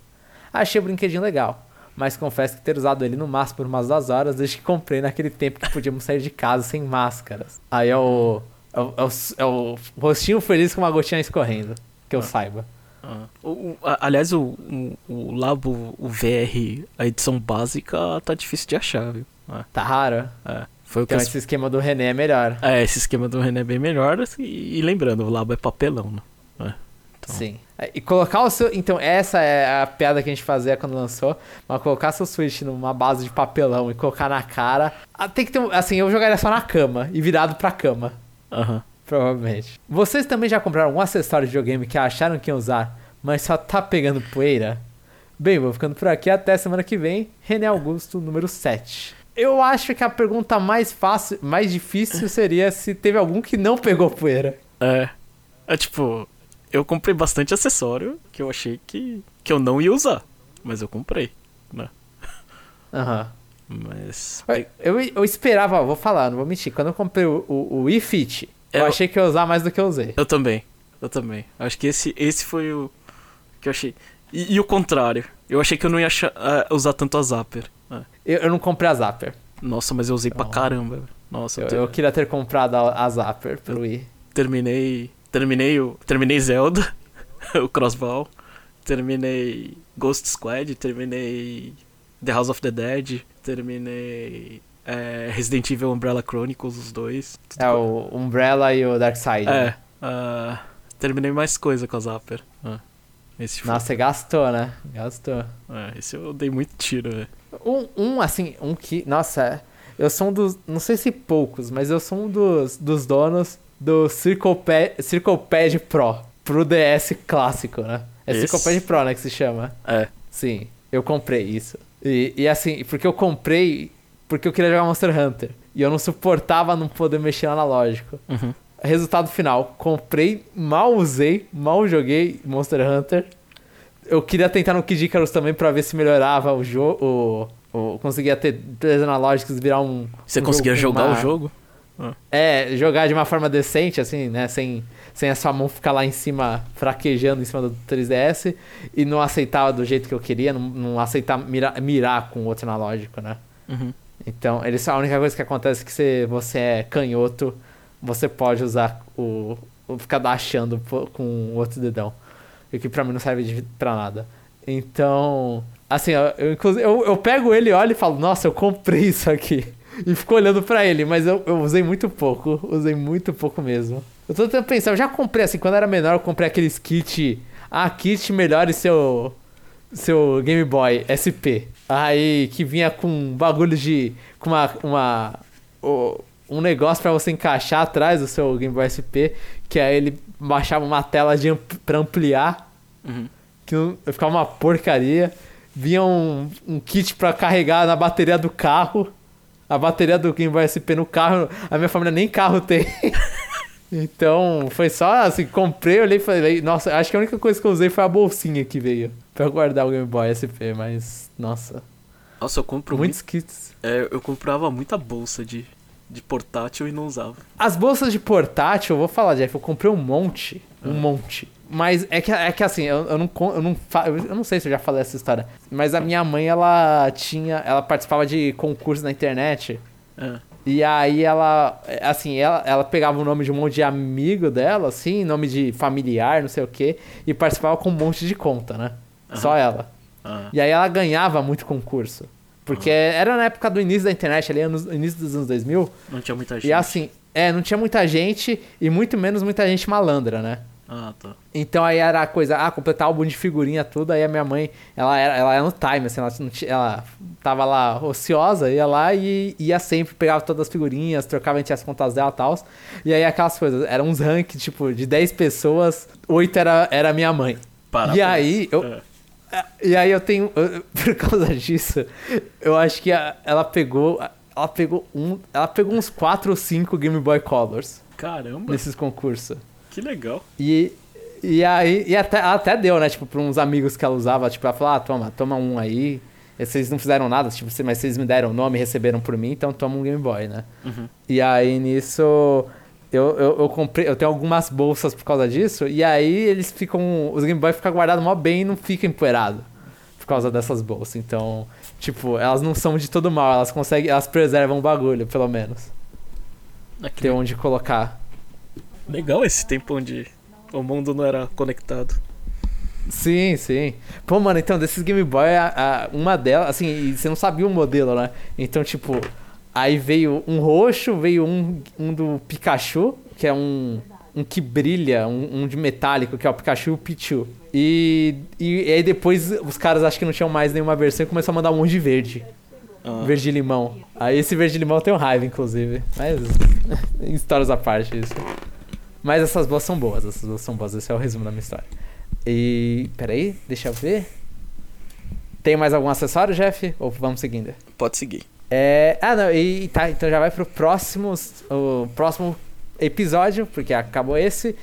Achei o brinquedinho legal, mas confesso que ter usado ele no máximo por umas duas horas desde que comprei naquele tempo que podíamos sair de casa sem máscaras. Aí é o, é o, é o, é o rostinho feliz com uma gotinha escorrendo, que eu saiba. ah. O, o- a- aliás, o, o, o Labo, o VR, a edição básica, tá difícil de achar, viu? Ah, Tá raro? é. Foi Então eu esse esquema do René é melhor. É, esse esquema do René é bem melhor. E, e lembrando, o Labo é papelão, né? Então, Sim. E colocar o seu. Então, essa é a piada que a gente fazia quando lançou. Mas colocar seu Switch numa base de papelão e colocar na cara. ah, Tem que ter. um- Assim, eu jogaria só na cama e virado pra cama. Aham. Provavelmente. Vocês também já compraram algum acessório de videogame que acharam que iam usar, mas só tá pegando poeira? Bem, vou ficando por aqui até semana que vem. René Augusto, número 7. Eu acho que a pergunta mais fácil, mais difícil seria se teve algum que não pegou poeira. É. É tipo, eu comprei bastante acessório que eu achei que, que eu não ia usar. Mas eu comprei, né? Aham. Mas. Eu, eu esperava, ó, vou falar, não vou mentir. Quando eu comprei o, o, o Wii Fit, eu Eu- achei que eu ia usar mais do que eu usei. Eu também. Eu também. Acho que esse, esse foi o que eu achei. E, e o contrário. Eu achei que eu não ia achar- ah, usar tanto a Zapper. É. Eu, eu não comprei a Zapper. Nossa, mas eu usei pra Não. caramba. Nossa, eu, Eu, te- eu queria ter comprado a, a Zapper pro Wii. terminei. Terminei o. Terminei Zelda, o Crossball. Terminei Ghost Squad, terminei The House of the Dead, terminei é, Resident Evil Umbrella Chronicles, os dois. É o Umbrella e o Darkseid. É. ah, terminei mais coisa com a Zapper. Ah. Nossa, você gastou, né? Gastou. É, esse eu dei muito tiro, velho. Um, um, assim, um que. Nossa, eu sou um dos. Não sei se poucos, mas eu sou um dos, dos donos do Circle Pad, Circle Pad Pro. Pro DS clássico, né? É Pad Pro, né? Que se chama. É. Sim, eu comprei isso. E, e assim, porque eu comprei porque eu queria jogar Monster Hunter. E eu não suportava não poder mexer no analógico. Uhum. Resultado final, comprei, mal usei, mal joguei Monster Hunter. Eu queria tentar no Kid Icarus também pra ver se melhorava o jogo. O, o- conseguia ter três analógicos e virar um. Você um conseguia jogar uma- o jogo? Ah. É, jogar de uma forma decente, assim, né? Sem, sem a sua mão ficar lá em cima, fraquejando em cima do 3DS. E não aceitar do jeito que eu queria, não, não aceitar mirar, mirar com o outro analógico, né? Uhum. Então, eles, a única coisa que acontece é que se você é canhoto, você pode usar o. o ficar achando com o outro dedão. O que pra mim não serve de, pra nada. Então. Assim, eu, eu, eu, eu pego ele, olho e falo, nossa, eu comprei isso aqui. E fico olhando pra ele, mas eu, eu usei muito pouco. Usei muito pouco mesmo. Eu tô tentando pensar, eu já comprei assim, quando era menor, eu comprei aqueles kit. Ah, kit melhore seu. Seu Game Boy SP. Aí que vinha com bagulho de. com uma. uma um negócio para você encaixar atrás do seu Game Boy SP, que aí ele baixava uma tela de pra ampliar, Uhum. que não, ficava uma porcaria. Vinha um, um kit para carregar na bateria do carro, a bateria do Game Boy SP no carro, a minha família nem carro tem. então, foi só assim, comprei, olhei e falei, nossa, acho que a única coisa que eu usei foi a bolsinha que veio para guardar o Game Boy SP, mas nossa, Nossa, eu compro muitos kits. muito. É, eu comprava muita bolsa de, de portátil e não usava. As bolsas de portátil, eu vou falar, Jeff, eu comprei um monte. Um Ah. monte. Mas é que, é que assim, eu, eu não, eu, não eu não sei se eu já falei essa história. Mas a minha mãe, ela tinha. Ela participava de concursos na internet. É. E aí ela. Assim, ela, ela pegava o nome de um monte de amigo dela, assim, nome de familiar, não sei o quê, e participava com um monte de conta, né? Só ela. Ah, E aí ela ganhava muito concurso. Porque era na época do início da internet, ali no início dos anos 2000. não tinha muita gente. E assim, é, não tinha muita gente e muito menos muita gente malandra, né? Ah, tá. Então aí era a coisa, ah, completar álbum de figurinha, tudo. Aí a minha mãe, ela era, ela era no time, assim, ela, não tinha- ela tava lá ociosa, ia lá e ia sempre, pegava todas as figurinhas, trocava entre as contas dela e tal. E aí aquelas coisas, eram uns rankings, tipo, de 10 pessoas, 8 era, era minha mãe. Parabéns. E aí, eu, É. e aí eu tenho, eu- por causa disso, eu acho que a- ela pegou, ela pegou um, ela pegou uns 4 ou 5 Game Boy Colors Caramba, nesses concursos. Que legal. E, e aí, e até, ela até deu, né, tipo, pra uns amigos que ela usava, tipo, ela falou, ah, toma, toma um aí. E Vocês não fizeram nada, tipo, mas vocês me deram o nome, receberam por mim, então toma um Game Boy, né? Uhum. E aí nisso eu, eu, eu comprei, eu tenho algumas bolsas por causa disso, e aí eles ficam. Os Game Boy ficam guardados mó bem e não fica empoeirado. Por causa dessas bolsas. Então, tipo, elas não são de todo mal, elas conseguem. Elas preservam o bagulho, pelo menos. Ah, que Ter onde colocar. Legal esse tempo onde o mundo não era conectado. Sim, sim. Pô, mano, então, desses Game Boy, a- a- uma delas, assim, você não sabia o modelo, né? Então, tipo, aí veio um roxo, veio um, um do Pikachu, que é um, um que brilha, um, um de metálico, que é o Pikachu e o Pichu. E, e, e aí depois os caras acho que não tinham mais nenhuma versão e começaram a mandar um monte de verde. Ah, Verde limão. Aí esse verde limão eu tenho raiva, inclusive. Mas. histórias à parte, isso. Mas essas boas são boas, essas boas são boas. Esse é o resumo da minha história. E. Peraí, deixa eu ver. Tem mais algum acessório, Jeff? Ou vamos seguindo? Pode seguir. É. Ah, não, e tá, então já vai pro próximo, o próximo episódio, porque acabou esse.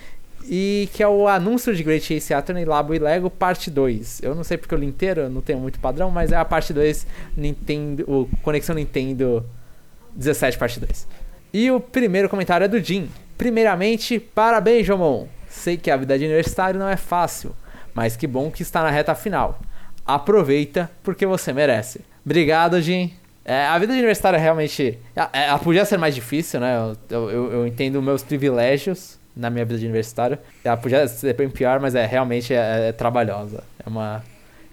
E que é o anúncio de Great Ace Attorney Labo e Lego parte 2. Eu não sei porque eu li inteiro, eu não tenho muito padrão, mas é a parte 2 Nintendo, o Conexão Nintendo 17 parte 2. E o primeiro comentário é do Jim. Primeiramente, parabéns, Jomon. Sei que a vida de universitário não é fácil, mas que bom que está na reta final. Aproveita, porque você merece. Obrigado, Jim. É, a vida de universitário é realmente. Ela, ela podia ser mais difícil, né? Eu, eu, eu entendo meus privilégios na minha vida de universitário. Ela podia ser bem pior, mas é realmente é, é trabalhosa. É uma.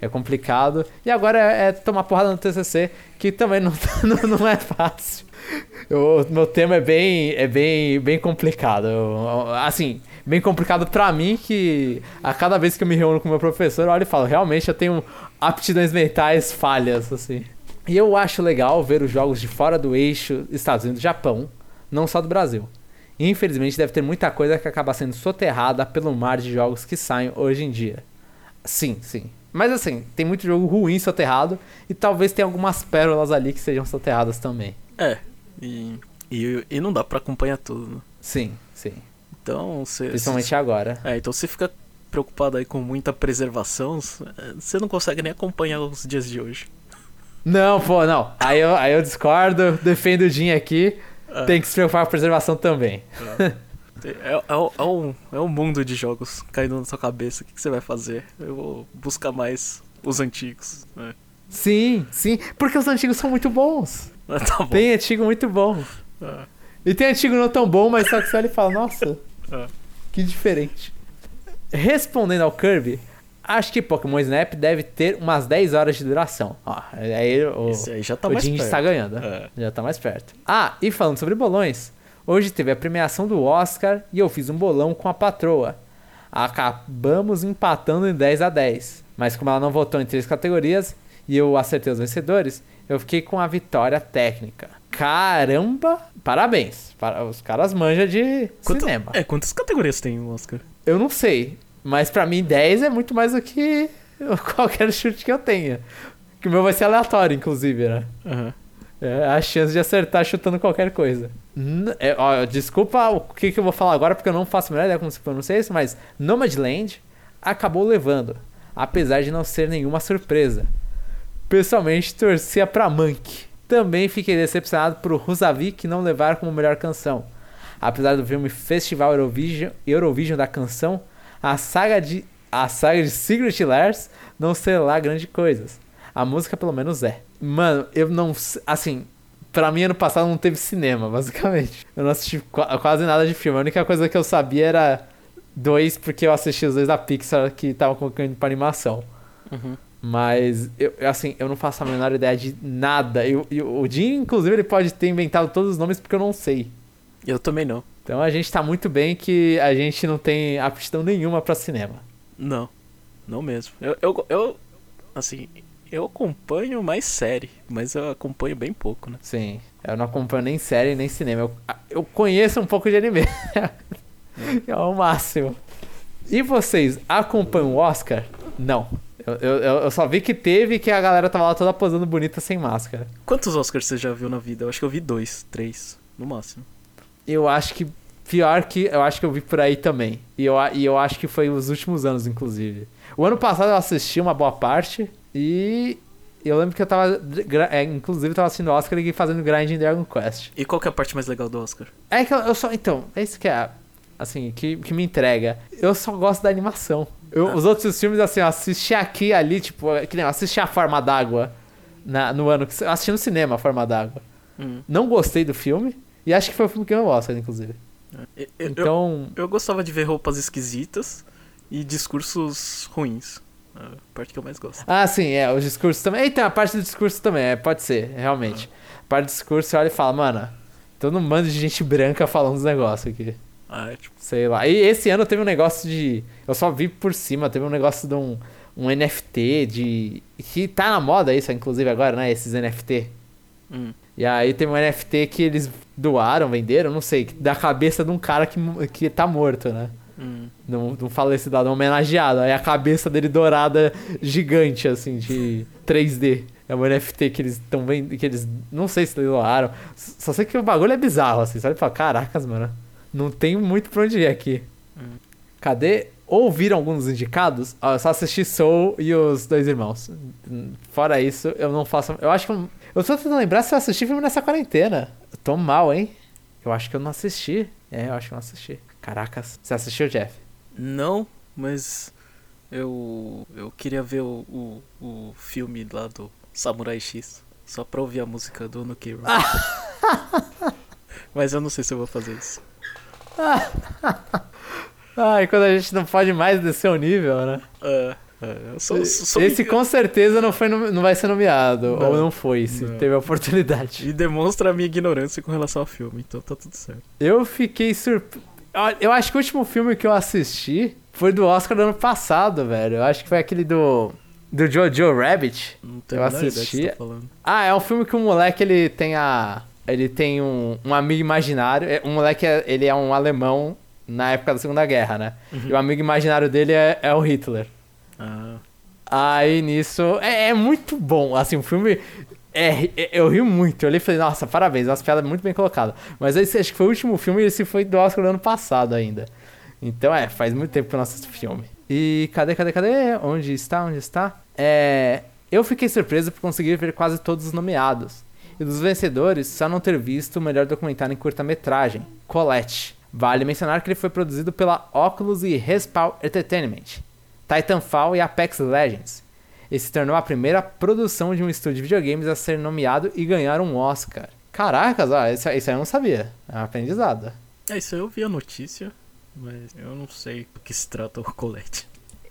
É complicado. E agora é, é tomar porrada no TCC, que também não, não, não é fácil. O meu tema é bem, é bem, bem complicado. Assim, bem complicado pra mim que a cada vez que eu me reúno com meu professor, eu olho e falo, realmente eu tenho aptidões mentais falhas, assim. E eu acho legal ver os jogos de fora do eixo Estados Unidos Japão, não só do Brasil. Infelizmente deve ter muita coisa que acaba sendo soterrada pelo mar de jogos que saem hoje em dia. Sim, sim. Mas assim, tem muito jogo ruim soterrado e talvez tenha algumas pérolas ali que sejam soterradas também. É, e, e, e não dá pra acompanhar tudo, né? Sim, sim. Então você. Principalmente agora. É, então você fica preocupado aí com muita preservação, é, você não consegue nem acompanhar os dias de hoje. Não, pô, não. Aí eu, aí eu discordo, defendo o Jim aqui. É. tem que se preocupar com a preservação também. É, é, o- é, um, é um mundo de jogos caindo na sua cabeça. O que, que você vai fazer? Eu vou buscar mais os antigos. É. Sim, sim, porque os antigos são muito bons. Tá bom. Tem antigo muito bom. É. E tem antigo não tão bom, mas só que você olha e fala, nossa, É. que diferente. Respondendo ao Kirby, acho que Pokémon Snap deve ter umas 10 horas de duração. Ó, aí o, Esse aí já tá o mais perto. está ganhando. É. Já tá mais perto. Ah, e falando sobre bolões, hoje teve a premiação do Oscar e eu fiz um bolão com a patroa. Acabamos empatando em 10 a 10. Mas como ela não votou em três categorias e eu acertei os vencedores, eu fiquei com a vitória técnica. Caramba! Parabéns! Para- Os caras manjam de Quanta- cinema. É, quantas categorias tem o Oscar? Eu não sei, mas pra mim 10 é muito mais do que qualquer chute que eu tenha. Que o meu vai ser aleatório, inclusive, né? Aham. É a chance de acertar chutando qualquer coisa. É, ó, desculpa o que, que eu vou falar agora, porque eu não faço a menor ideia como se pronuncia isso, mas Nomadland acabou levando, apesar de não ser nenhuma surpresa. Pessoalmente, torcia pra Monkey. Também fiquei decepcionado por Rusavik não levar como melhor canção. Apesar do filme Festival Eurovision, Eurovision da canção, a saga de a saga de Secret Lairs não ser lá grande coisas. A música pelo menos é. Mano, eu não. Assim, pra mim ano passado não teve cinema, basicamente. Eu não assisti qua- quase nada de filme. A única coisa que eu sabia era dois, porque eu assisti os dois da Pixar que estavam colocando pra animação. Uhum. Mas, eu, eu, assim, eu não faço a menor ideia de nada. E, o- e o Jim, inclusive, ele pode ter inventado todos os nomes porque eu não sei. Eu também não. Então a gente tá muito bem que a gente não tem aptidão nenhuma pra cinema. Não. Não mesmo. Eu, eu, eu assim, eu acompanho mais série, mas eu acompanho bem pouco, né? Sim, eu não acompanho nem série nem cinema. Eu, eu conheço um pouco de anime. é o máximo. E vocês acompanham o Oscar? Não. Eu, eu, eu só vi que teve e que a galera tava lá toda posando bonita sem máscara. Quantos Oscars você já viu na vida? Eu acho que eu vi dois, três, no máximo. Eu acho que. Pior que eu acho que eu vi por aí também. E eu, e eu acho que foi os últimos anos, inclusive. O ano passado eu assisti uma boa parte e. Eu lembro que eu tava. é, inclusive, eu tava assistindo Oscar e fazendo grind em Dragon Quest. E qual que é a parte mais legal do Oscar? É que eu, eu só. Então, é isso que é. Assim, que, que me entrega. Eu só gosto da animação. Eu- Ah. Os outros filmes, assim, eu assisti aqui ali, tipo, que nem eu assisti A Forma d'Água no ano que. eu Assisti no cinema A Forma d'Água. Hum. Não gostei do filme. E acho que foi o filme que ganhou o Oscar, inclusive. Eu, eu- Então. eu gostava de ver roupas esquisitas e discursos ruins. A parte que eu mais gosto. Ah, sim, é, os discursos também. Eita, a parte do discurso também, é, pode ser, realmente. A parte do discurso, você olha e fala, mano, tô num bando de gente branca falando uns negócios aqui. Ah, é, tipo, Sei lá. E esse ano teve um negócio de. Eu só vi por cima, teve um negócio de um, um NFT de. Que tá na moda isso, inclusive, agora, né? Esses NFT. hum. E aí teve um NFT que eles doaram, venderam, não sei, da cabeça de um cara que, que tá morto, né? Hum. de um, de um falecido, de um homenageado. Aí a cabeça dele dourada gigante, assim, de 3D. É um NFT que eles estão vendo, que eles, não sei se eles doaram. Só sei que o bagulho é bizarro, assim, sabe? Fala, caracas, mano, não tem muito pra onde ir aqui. Hum. Cadê? Ouviram alguns indicados? Ó, eu só assisti Soul e os dois irmãos. Fora isso, eu não faço. Eu acho que. Eu, eu tô tentando lembrar se eu assisti filme nessa quarentena. Eu tô mal, hein? Eu acho que eu não assisti. É, eu acho que eu não assisti. Caracas. Você assistiu, Jeff? Não, mas eu eu queria ver o, o, o filme lá do Samurai X. Só pra ouvir a música do No Kiro. mas eu não sei se eu vou fazer isso. Ai, quando a gente não pode mais descer o nível, né? É, é, eu sou, sou Esse com certeza não, foi, não vai ser nomeado. Não. ou não foi, se Não. teve a oportunidade. E demonstra a minha ignorância com relação ao filme, então tá tudo certo. Eu fiquei surpreso. Eu acho que o último filme que eu assisti foi do Oscar do ano passado, velho. Eu acho que foi aquele do. Do Jojo Rabbit. Não tenho Eu que assisti- você tá falando. Ah, é um filme que o moleque ele tem a. Ele tem um, um amigo imaginário. É- Um moleque, é- ele é um alemão na época da Segunda Guerra, né? E o amigo imaginário dele é, é o Hitler. Ah, Aí nisso. É, é muito bom. Assim, o filme. É, é- eu ri muito. Eu olhei e falei, nossa, parabéns, umas piadas muito bem colocadas. Mas esse acho que foi o último filme e esse foi do Oscar do ano passado ainda. Então é, faz muito tempo que eu não assisto filme. E cadê, cadê, cadê? Onde está? Onde está? É. Eu fiquei surpreso por conseguir ver quase todos os nomeados. E dos vencedores só não ter visto o melhor documentário em curta-metragem, Colette. Vale mencionar que ele foi produzido pela Oculus e Respawn Entertainment, Titanfall e Apex Legends. Ele se tornou a primeira produção de um estúdio de videogames a ser nomeado e ganhar um Oscar. Caracas, ó, isso, isso aí eu não sabia. É um aprendizado. É, isso aí eu vi a notícia, mas eu não sei do que se trata o Colette.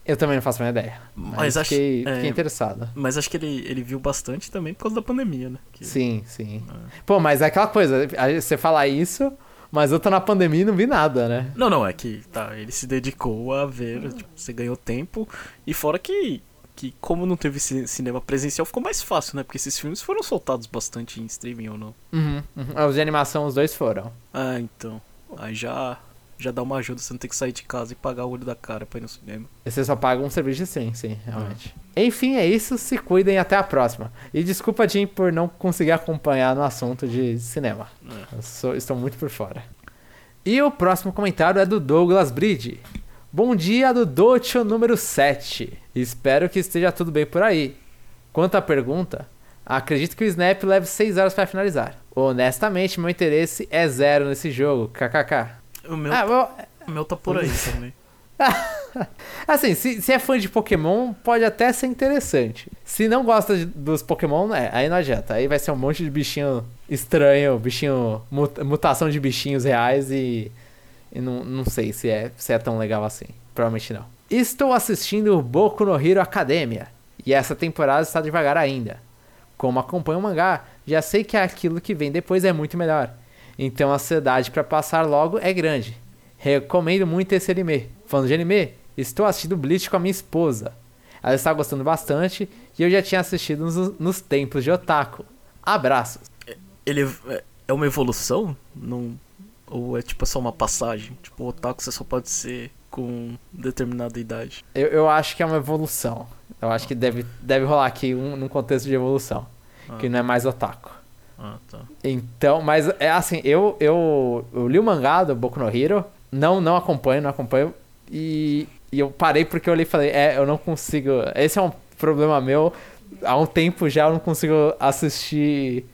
Eu também não faço a minha ideia. Mas, Mas acho- fiquei, é. fiquei interessado. Mas acho que ele, ele viu bastante também por causa da pandemia, né? Que- Sim, sim. É. Pô, mas é aquela coisa, você falar isso, mas eu tô na pandemia e não vi nada, né? Não, não, é que tá, ele se dedicou a ver, tipo, você ganhou tempo, e fora que, que como não teve ci- cinema presencial, ficou mais fácil, né? Porque esses filmes foram soltados bastante em streaming ou não. Uhum, uhum. Os de animação, os dois foram. Ah, então. Aí já, já dá uma ajuda, você não tem que sair de casa e pagar o olho da cara pra ir no cinema. E Você só paga um serviço de sim, sim, realmente. Enfim, é isso. Se cuidem até a próxima. E desculpa, Jim, por não conseguir acompanhar no assunto de cinema. É. Sou- estou muito por fora. E o próximo comentário é do Douglas Bridge. Bom dia do Docho número 7. Espero que esteja tudo bem por aí. Quanto à pergunta, acredito que o Snap leve 6 horas para finalizar. Honestamente, meu interesse é zero nesse jogo. KKK. O meu, Ah, o meu tá por aí também. Assim, se, se é fã de Pokémon, pode até ser interessante. Se não gosta de- dos Pokémon, é, aí não adianta. Aí vai ser um monte de bichinho estranho, bichinho. mut- mutação de bichinhos reais e. e não, não sei se é, se é tão legal assim. Provavelmente não. Estou assistindo o Boku no Hero Academia. E essa temporada está devagar ainda. Como acompanho o mangá, já sei que aquilo que vem depois é muito melhor. Então a ansiedade para passar logo é grande. Recomendo muito esse anime. Falando de anime, estou assistindo Bleach com a minha esposa. Ela está gostando bastante e eu já tinha assistido nos, nos tempos de Otaku. Abraços. Ele é- é uma evolução? Não, ou é tipo só uma passagem? Tipo, o otaku você só pode ser com determinada idade. Eu, eu acho que é uma evolução. Eu acho que deve, deve rolar aqui um, num contexto de evolução. Que Ah. não é mais Otaku. Ah, tá. Então, mas é assim, eu, eu, eu li o mangá do Boku no Hero, não, não acompanho, não acompanho, e, e eu parei porque eu olhei e falei, é, eu não consigo, esse é um problema meu, há um tempo já eu não consigo assistir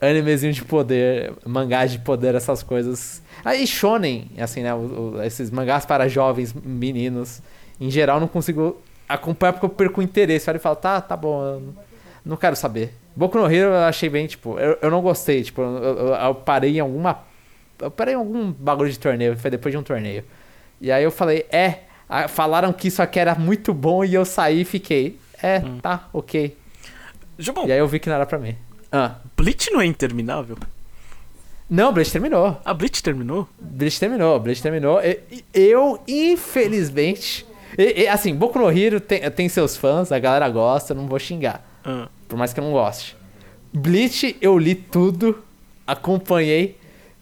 animezinho de poder, mangás de poder, essas coisas. Aí shonen, assim, né, o- o- esses mangás para jovens, meninos, em geral não consigo acompanhar porque eu perco o interesse, aí eu falo, tá, tá bom, não quero saber. Boku no Hero eu achei bem, tipo, eu, eu não gostei, tipo, eu, eu- eu parei em alguma. Eu parei em algum bagulho de torneio, foi depois de um torneio. E aí eu falei, é, ah, falaram que isso aqui era muito bom e eu saí e fiquei, é, Hum. tá, ok. E aí eu vi que não era pra mim. Ah. Bleach não é interminável? Não, Bleach terminou. A Bleach terminou? Bleach terminou, Bleach terminou. Eu, infelizmente. assim, Boku no Hero tem, tem seus fãs, a galera gosta, eu não vou xingar. Ah, Por mais que eu não goste. Bleach, eu li tudo, acompanhei.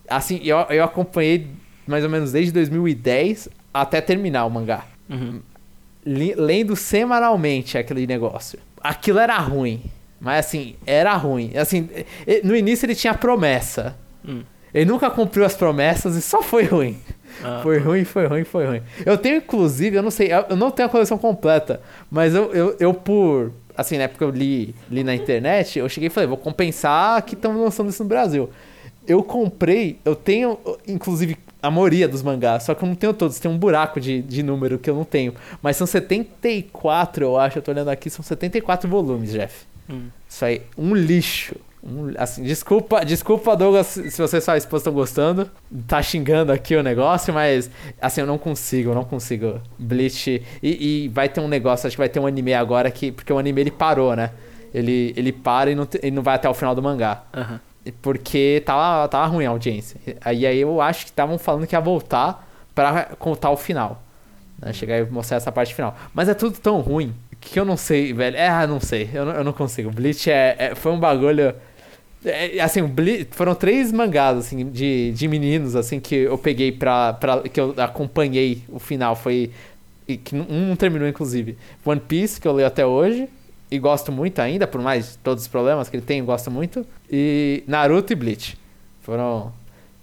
Assim, eu, eu acompanhei mais ou menos desde 2010 até terminar o mangá. uhum. Lendo semanalmente aquele negócio. Aquilo era ruim. Mas assim, era ruim. Assim, no início ele tinha promessa. Hum. Ele nunca cumpriu as promessas e só foi ruim. Ah, Foi ruim, foi ruim, foi ruim. Eu tenho, inclusive, eu não sei, eu eu não tenho a coleção completa, mas eu, eu, eu por. Assim, na época eu li, li na internet, eu cheguei e falei, vou compensar que estão lançando isso no Brasil. Eu comprei, eu tenho, inclusive, a maioria dos mangás, só que eu não tenho todos, tem um buraco de, de número que eu não tenho. Mas são 74, eu acho, eu tô olhando aqui, são 74 volumes, Jeff. hum. Isso aí, um lixo. Um- assim, desculpa, desculpa, Douglas, se você e sua esposa estão gostando. Tá xingando aqui o negócio, mas assim, eu não consigo, eu não consigo. Bleach. E, e vai ter um negócio, acho que vai ter um anime agora que. Porque o anime ele parou, né? Ele, ele para e não, ele não vai até o final do mangá. Aham. Porque tava, tava ruim a audiência. Aí, aí eu acho que estavam falando que ia voltar pra contar o final. Né? Chegar e mostrar essa parte final. Mas é tudo tão ruim que eu não sei, velho. É, não sei. Eu não, eu não consigo. Bleach é, é- foi um bagulho. é, assim, Bleach, foram três mangás, assim, de, de meninos, assim, que eu peguei pra, pra. que eu acompanhei o final. Foi. que um terminou, inclusive. One Piece, que eu leio até hoje. E gosto muito ainda, por mais todos os problemas que ele tem, gosto muito. E Naruto e Bleach. Foram.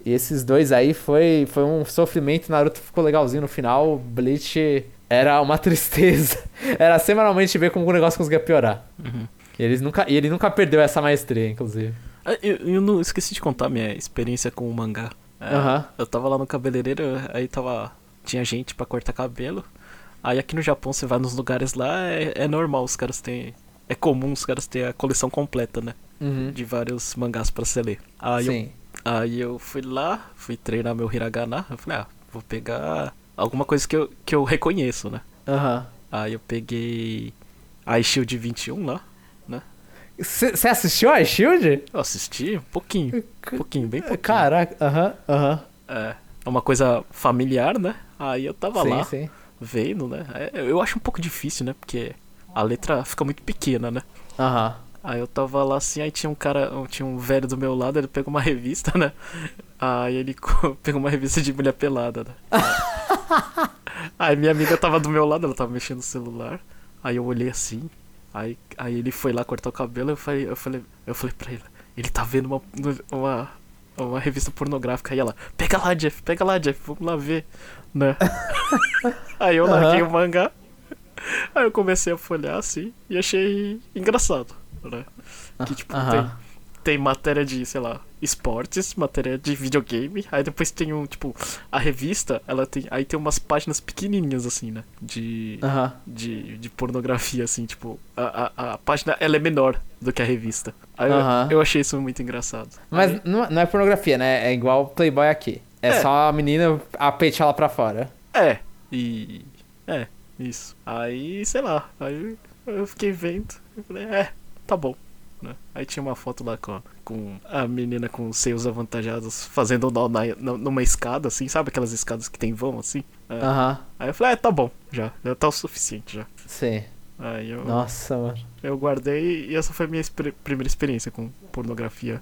E esses dois aí foi, foi um sofrimento. Naruto ficou legalzinho no final. Bleach era uma tristeza. Era semanalmente ver como o negócio conseguia piorar. Uhum. E, eles nunca, e ele nunca perdeu essa maestria, inclusive. Ah, Eu, eu não esqueci de contar minha experiência com o mangá. É, Aham. Eu tava lá no cabeleireiro, aí tava. Tinha gente pra cortar cabelo. Aí aqui no Japão você vai nos lugares lá, é, é normal, os caras têm. É comum os caras terem a coleção completa, né? Uhum. De vários mangás pra você ler. Aí eu, Sim. aí eu fui lá, fui treinar meu hiragana. Eu falei, ah, vou pegar alguma coisa que eu, que eu reconheço, né? Aham. Aí eu peguei a Shield 21 lá. Você assistiu a Shield? Eu assisti um pouquinho, um pouquinho, bem pouquinho. Caraca, aham, aham. É, é uma coisa familiar, né? Aí eu tava Sim, lá sim. vendo, né? É, Eu acho um pouco difícil, né? Porque a letra fica muito pequena, né? Aham. Aí eu tava lá assim, aí tinha um cara, tinha um velho do meu lado, ele pegou uma revista, né? Aí ele pegou uma revista de mulher pelada, né? aí minha amiga tava do meu lado, ela tava mexendo no celular. Aí eu olhei assim, aí, aí ele foi lá cortar o cabelo, eu falei, eu falei, eu falei pra ele, ele tá vendo uma, uma, uma revista pornográfica. Aí ela, pega lá, Jeff, pega lá, Jeff, vamos lá ver, né? aí eu larguei Aham. o mangá. Aí eu comecei a folhear assim e achei engraçado, né? Que tipo, Aham. tem, tem matéria de, sei lá, esportes, matéria de videogame, aí depois tem um, tipo, a revista, ela tem. Aí tem umas páginas pequenininhas assim, né? De. Aham. De, de pornografia, assim, tipo, a, a, a página ela é menor do que a revista. Aí eu- Aham. eu, achei isso muito engraçado. Mas Aí- não, não é pornografia, né? É igual Playboy aqui. É, É. só a menina a peitá-la pra fora. É, e. É, isso. Aí, sei lá, aí eu fiquei vendo. Eu falei, é, tá bom. Né? Aí tinha uma foto lá com, a- com a menina com os seios avantajados fazendo nó na, na- numa escada, assim, sabe aquelas escadas que tem vão, assim? É. Aham. Aí eu falei, é, tá bom, já, já tá o suficiente já. Sim. Aí eu, Nossa, mano. eu guardei e essa foi a minha primeira experiência com pornografia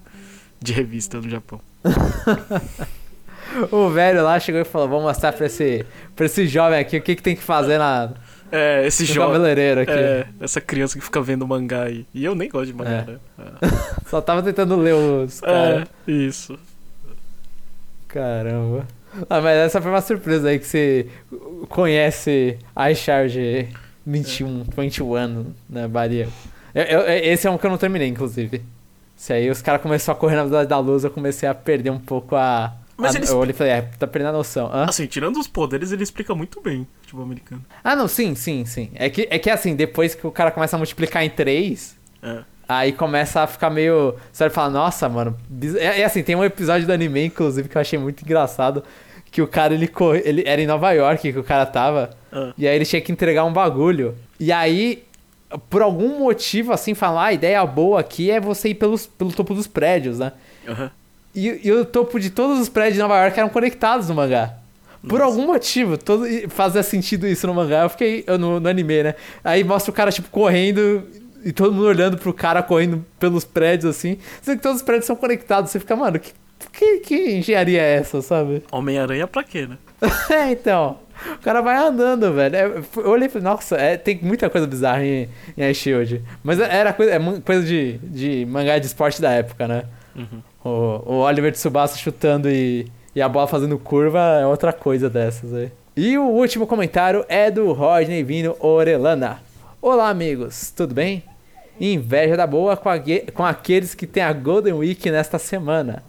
de revista no Japão. O velho lá chegou e falou: Vamos mostrar pra esse, pra esse jovem aqui o que, que tem que fazer na, É, esse jogo. cabeleireiro aqui. É, essa criança que fica vendo mangá aí. E eu nem gosto de mangá, É. né? É. Só tava tentando ler os caras. É, isso. Caramba. Ah, mas essa foi uma surpresa aí que você conhece iCharge 21, 21, né, Baria? Eu, eu- esse é um que eu não terminei, inclusive. Esse aí os caras começaram a correr na velocidade da luz, eu comecei a perder um pouco a. Mas a- eles- Eu olhei e falei, é, tá perdendo a noção. Hã? Assim, tirando os poderes, ele explica muito bem o futebol americano. Ah, não, sim, sim, sim. É que, é que assim, depois que o cara começa a multiplicar em 3, É. Aí começa a ficar meio. Você vai falar, nossa, mano. É, é assim, tem um episódio do anime, inclusive, que eu achei muito engraçado. Que o cara, ele corre. Ele era em Nova York que o cara tava. Ah. E aí ele tinha que entregar um bagulho. E aí, por algum motivo, assim, falar, "Ah, a ideia boa aqui é você ir pelos, pelo topo dos prédios, né? Aham. E, e o topo de todos os prédios de Nova York eram conectados no mangá. Por Nossa. algum motivo, todo, fazia sentido isso no mangá. Eu fiquei eu, no, no anime, né? Aí mostra o cara, tipo, correndo e todo mundo olhando pro cara correndo pelos prédios, assim. Sendo que todos os prédios são conectados. Você fica, mano, que, que, que engenharia é essa, sabe? Homem-Aranha pra quê, né? é, então. O cara vai andando, velho. É, eu olhei e falei, nossa, é, tem muita coisa bizarra em, em Ice Shield. Mas era coisa, é coisa de, de mangá de esporte da época, né? Uhum. O, o Oliver Tsubasa chutando e, e a bola fazendo curva é outra coisa dessas aí. E o último comentário é do Rodney Vino Orelana. Olá, amigos, tudo bem? Inveja da boa com, ague- com aqueles que têm a Golden Week nesta semana.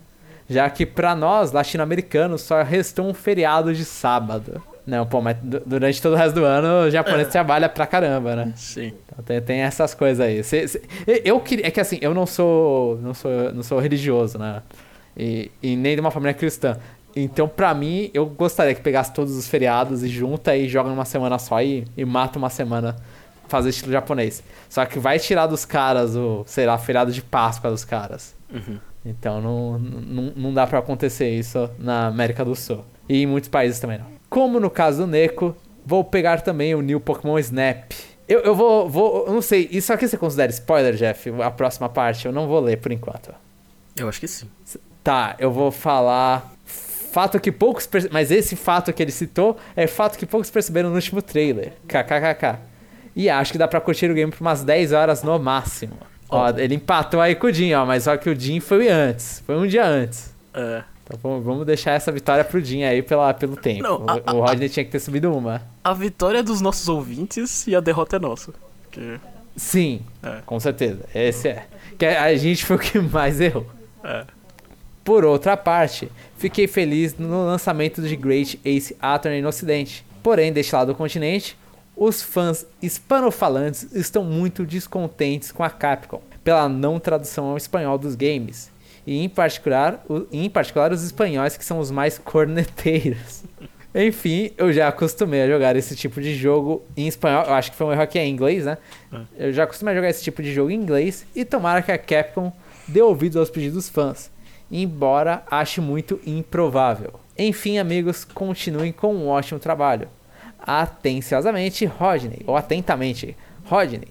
Já que pra nós, latino-americanos, só restou um feriado de sábado. Não, pô, mas du- durante todo o resto do ano o japonês trabalha pra caramba, né? Sim. Então tem, tem essas coisas aí. Cê- cê- eu- queria. É que assim, eu não sou. Não sou, não sou religioso, né? E, e nem de uma família cristã. Então, pra mim, eu gostaria que pegasse todos os feriados e junta e joga numa semana só e, e mata uma semana. Fazer estilo japonês. Só que vai tirar dos caras o, sei lá, feriado de Páscoa dos caras. Uhum. Então não, não, não dá pra acontecer isso na América do Sul. E em muitos países também não. Como no caso do Neko, vou pegar também o New Pokémon Snap. Eu, eu vou, vou. Eu não sei, isso aqui você considera spoiler, Jeff? A próxima parte? Eu não vou ler por enquanto. Eu acho que sim. Tá, eu vou falar. Fato que poucos. perce- Mas esse fato que ele citou é fato que poucos perceberam no último trailer. KKKK. E acho que dá pra curtir o game por umas 10 horas no máximo. Ó, Ó. ele empatou aí com o Jin, ó. Mas só que o Jin foi antes. Foi um dia antes. É. Então vamos, deixar essa vitória pro aí pela, pelo tempo. Não, o, a- o Rodney tinha que ter subido uma. A vitória é dos nossos ouvintes e a derrota é nossa. Porque, Sim, é. com certeza. Esse é. Que a gente foi o que mais errou. É. Por outra parte, fiquei feliz no lançamento de Great Ace Attorney no ocidente. Porém, deste lado do continente, os fãs hispanofalantes estão muito descontentes com a Capcom pela não tradução ao espanhol dos games. E em particular, o- em particular os espanhóis que são os mais corneteiros. Enfim, eu já acostumei a jogar esse tipo de jogo em espanhol. Eu acho que foi um erro aqui em inglês, né? Eu já acostumei a jogar esse tipo de jogo em inglês e tomara que a Capcom dê ouvidos aos pedidos dos fãs, embora ache muito improvável. Enfim, amigos, continuem com um ótimo trabalho. Atenciosamente, Rodney, ou atentamente, Rodney.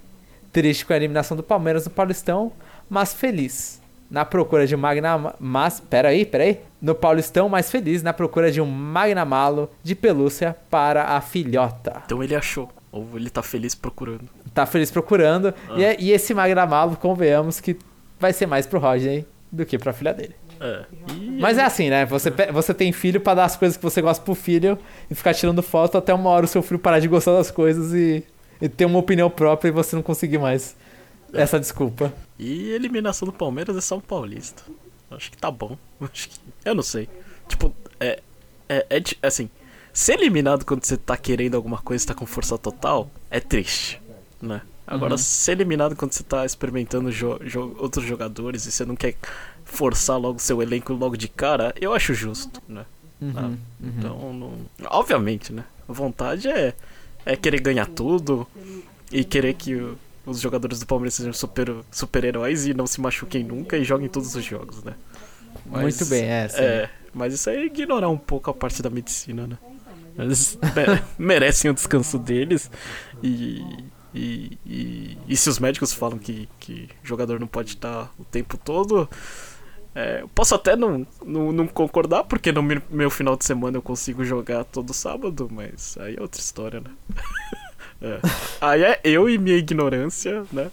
Triste com a eliminação do Palmeiras no Paulistão, mas feliz. Na procura de um Magna... Mas, peraí, peraí. No Paulistão, mas feliz na procura de um Magnamalo de pelúcia para a filhota. Então ele achou. Ou ele tá feliz procurando. Tá feliz procurando. E, é- e esse Magnamalo, convenhamos que vai ser mais pro Rodney do que pra filha dele. É. E Mas é assim, né? Você, você tem filho pra dar as coisas que você gosta pro filho e ficar tirando foto até uma hora o seu filho parar de gostar das coisas e, e ter uma opinião própria e você não conseguir mais essa desculpa. E eliminação do Palmeiras é São Paulista. Acho que tá bom. Acho que... Eu não sei. Tipo, é, é, é assim. Ser eliminado quando você tá querendo alguma coisa e tá com força total é triste, né? Agora, ser eliminado quando você tá experimentando jo- jo- outros jogadores e você não quer forçar logo seu elenco logo de cara, eu acho justo, né? Ah, Então, não... obviamente, né? A vontade é, é querer ganhar tudo e querer que o- os jogadores do Palmeiras sejam super- super-heróis e não se machuquem nunca e joguem todos os jogos, né? Mas- Muito bem, é, sim. É, mas isso aí é ignorar um pouco a parte da medicina, né? Eles me- merecem o descanso deles e, e, e, e se os médicos falam que, que jogador não pode estar o tempo todo, é, eu posso até não, não, não concordar, porque no meu final de semana eu consigo jogar todo sábado, mas aí é outra história, né? É. Aí é eu e minha ignorância, né?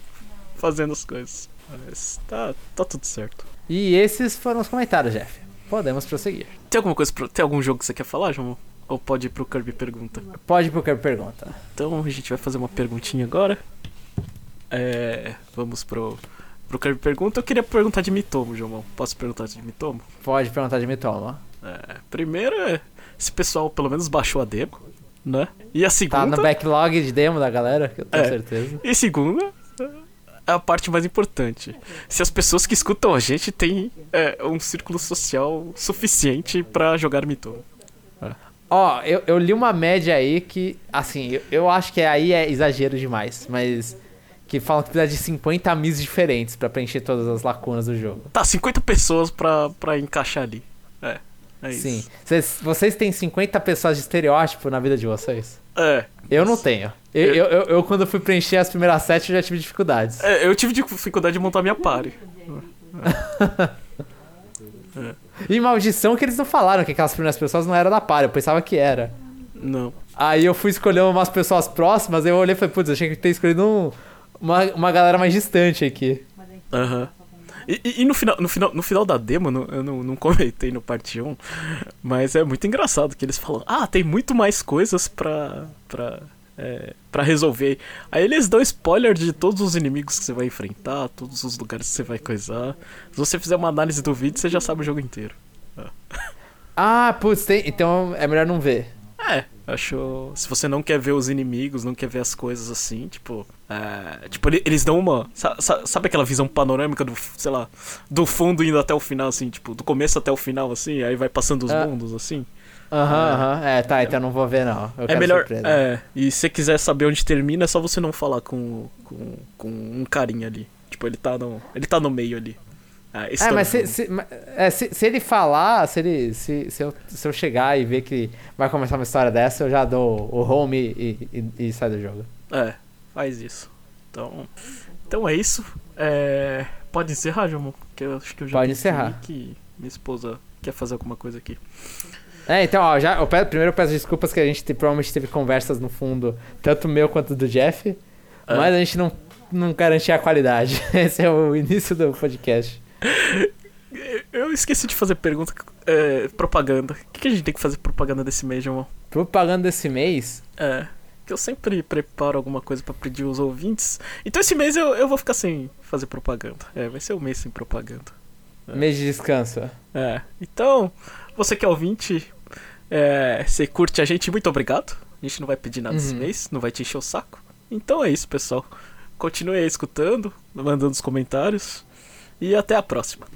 Fazendo as coisas. Mas tá, tá tudo certo. E esses foram os comentários, Jeff. Podemos prosseguir. Tem alguma coisa pra, Tem algum jogo que você quer falar, João? Ou pode ir pro Kirby Pergunta? Pode ir pro que pergunta. Então a gente vai fazer uma perguntinha agora. É, vamos pro, pro Kirby Pergunta. Eu queria perguntar de Mitomo, João. Posso perguntar de Mitomo? Pode perguntar de Mitoma. É, primeiro, é, esse pessoal pelo menos baixou a demo, né? E a Tá segunda. no backlog de demo da galera, que eu tenho É. certeza. E segunda, é a parte mais importante. Se as pessoas que escutam a gente têm é, um círculo social suficiente pra jogar Mitomo. Ó, eu, eu li uma média aí que, assim, eu, eu acho que aí é exagero demais, mas que falam que precisa de 50 mis diferentes pra preencher todas as lacunas do jogo. Tá, 50 pessoas pra, pra encaixar ali. É, é isso. Sim. Vocês, vocês têm 50 pessoas de estereótipo na vida de vocês? É, Eu não tenho. Eu, eu, eu, eu, quando fui preencher as primeiras sete, eu já tive dificuldades. É, eu tive dificuldade de montar minha party. E maldição que eles não falaram que aquelas primeiras pessoas não eram da par, eu pensava que era. Não. Aí eu fui escolher umas pessoas próximas, eu olhei e falei, putz, eu achei que ter escolhido um- uma, uma galera mais distante aqui. Aham. E, e- e no, final, no, final, no final da demo, no- eu não, não comentei no parte 1, mas é muito engraçado que eles falam: Ah, tem muito mais coisas pra, pra, é, pra resolver. Aí eles dão spoiler de todos os inimigos que você vai enfrentar, todos os lugares que você vai coisar. Se você fizer uma análise do vídeo, você já sabe o jogo inteiro. Ah, putz, tem, então é melhor não ver. É, acho. Se você não quer ver os inimigos, não quer ver as coisas assim, tipo. É, tipo, ele- eles dão uma. sa- sa- Sabe aquela visão panorâmica do, sei lá, do fundo indo até o final, assim, tipo, do começo até o final, assim, aí vai passando os Ah. mundos, assim. Aham, aham. É, tá, então eu não vou ver não. Eu É melhor. surpresa. É, e se você quiser saber onde termina, é só você não falar com, com, com um carinha ali. Tipo, ele tá no. Ele tá no meio ali. Ah, É, tá mas no se, se, é, se, se ele falar, se, ele, se, se, eu, se eu chegar e ver que vai começar uma história dessa, eu já dou o home e, e, e sai do jogo. É, faz isso. Então. Então é isso. É, pode encerrar, João? Que eu acho que eu já Pode encerrar. que minha esposa quer fazer alguma coisa aqui. É, então, ó, já, eu peço- primeiro eu peço desculpas que a gente te- provavelmente teve conversas no fundo, tanto meu quanto do Jeff, É. mas a gente não, não garantia a qualidade. Esse é o início do podcast. Eu esqueci de fazer pergunta. é, propaganda. O que, que a gente tem que fazer propaganda desse mês, João? Propaganda desse mês, É. Que eu sempre preparo alguma coisa pra pedir os ouvintes. Então esse mês eu, eu vou ficar sem fazer propaganda. É, vai ser um mês sem propaganda. Mês de descanso. É. Então, você que é ouvinte, é, você curte a gente, muito obrigado. A gente não vai pedir nada esse Uhum. mês, não vai te encher o saco. Então é isso, pessoal. Continue aí escutando, mandando os comentários. E até a próxima.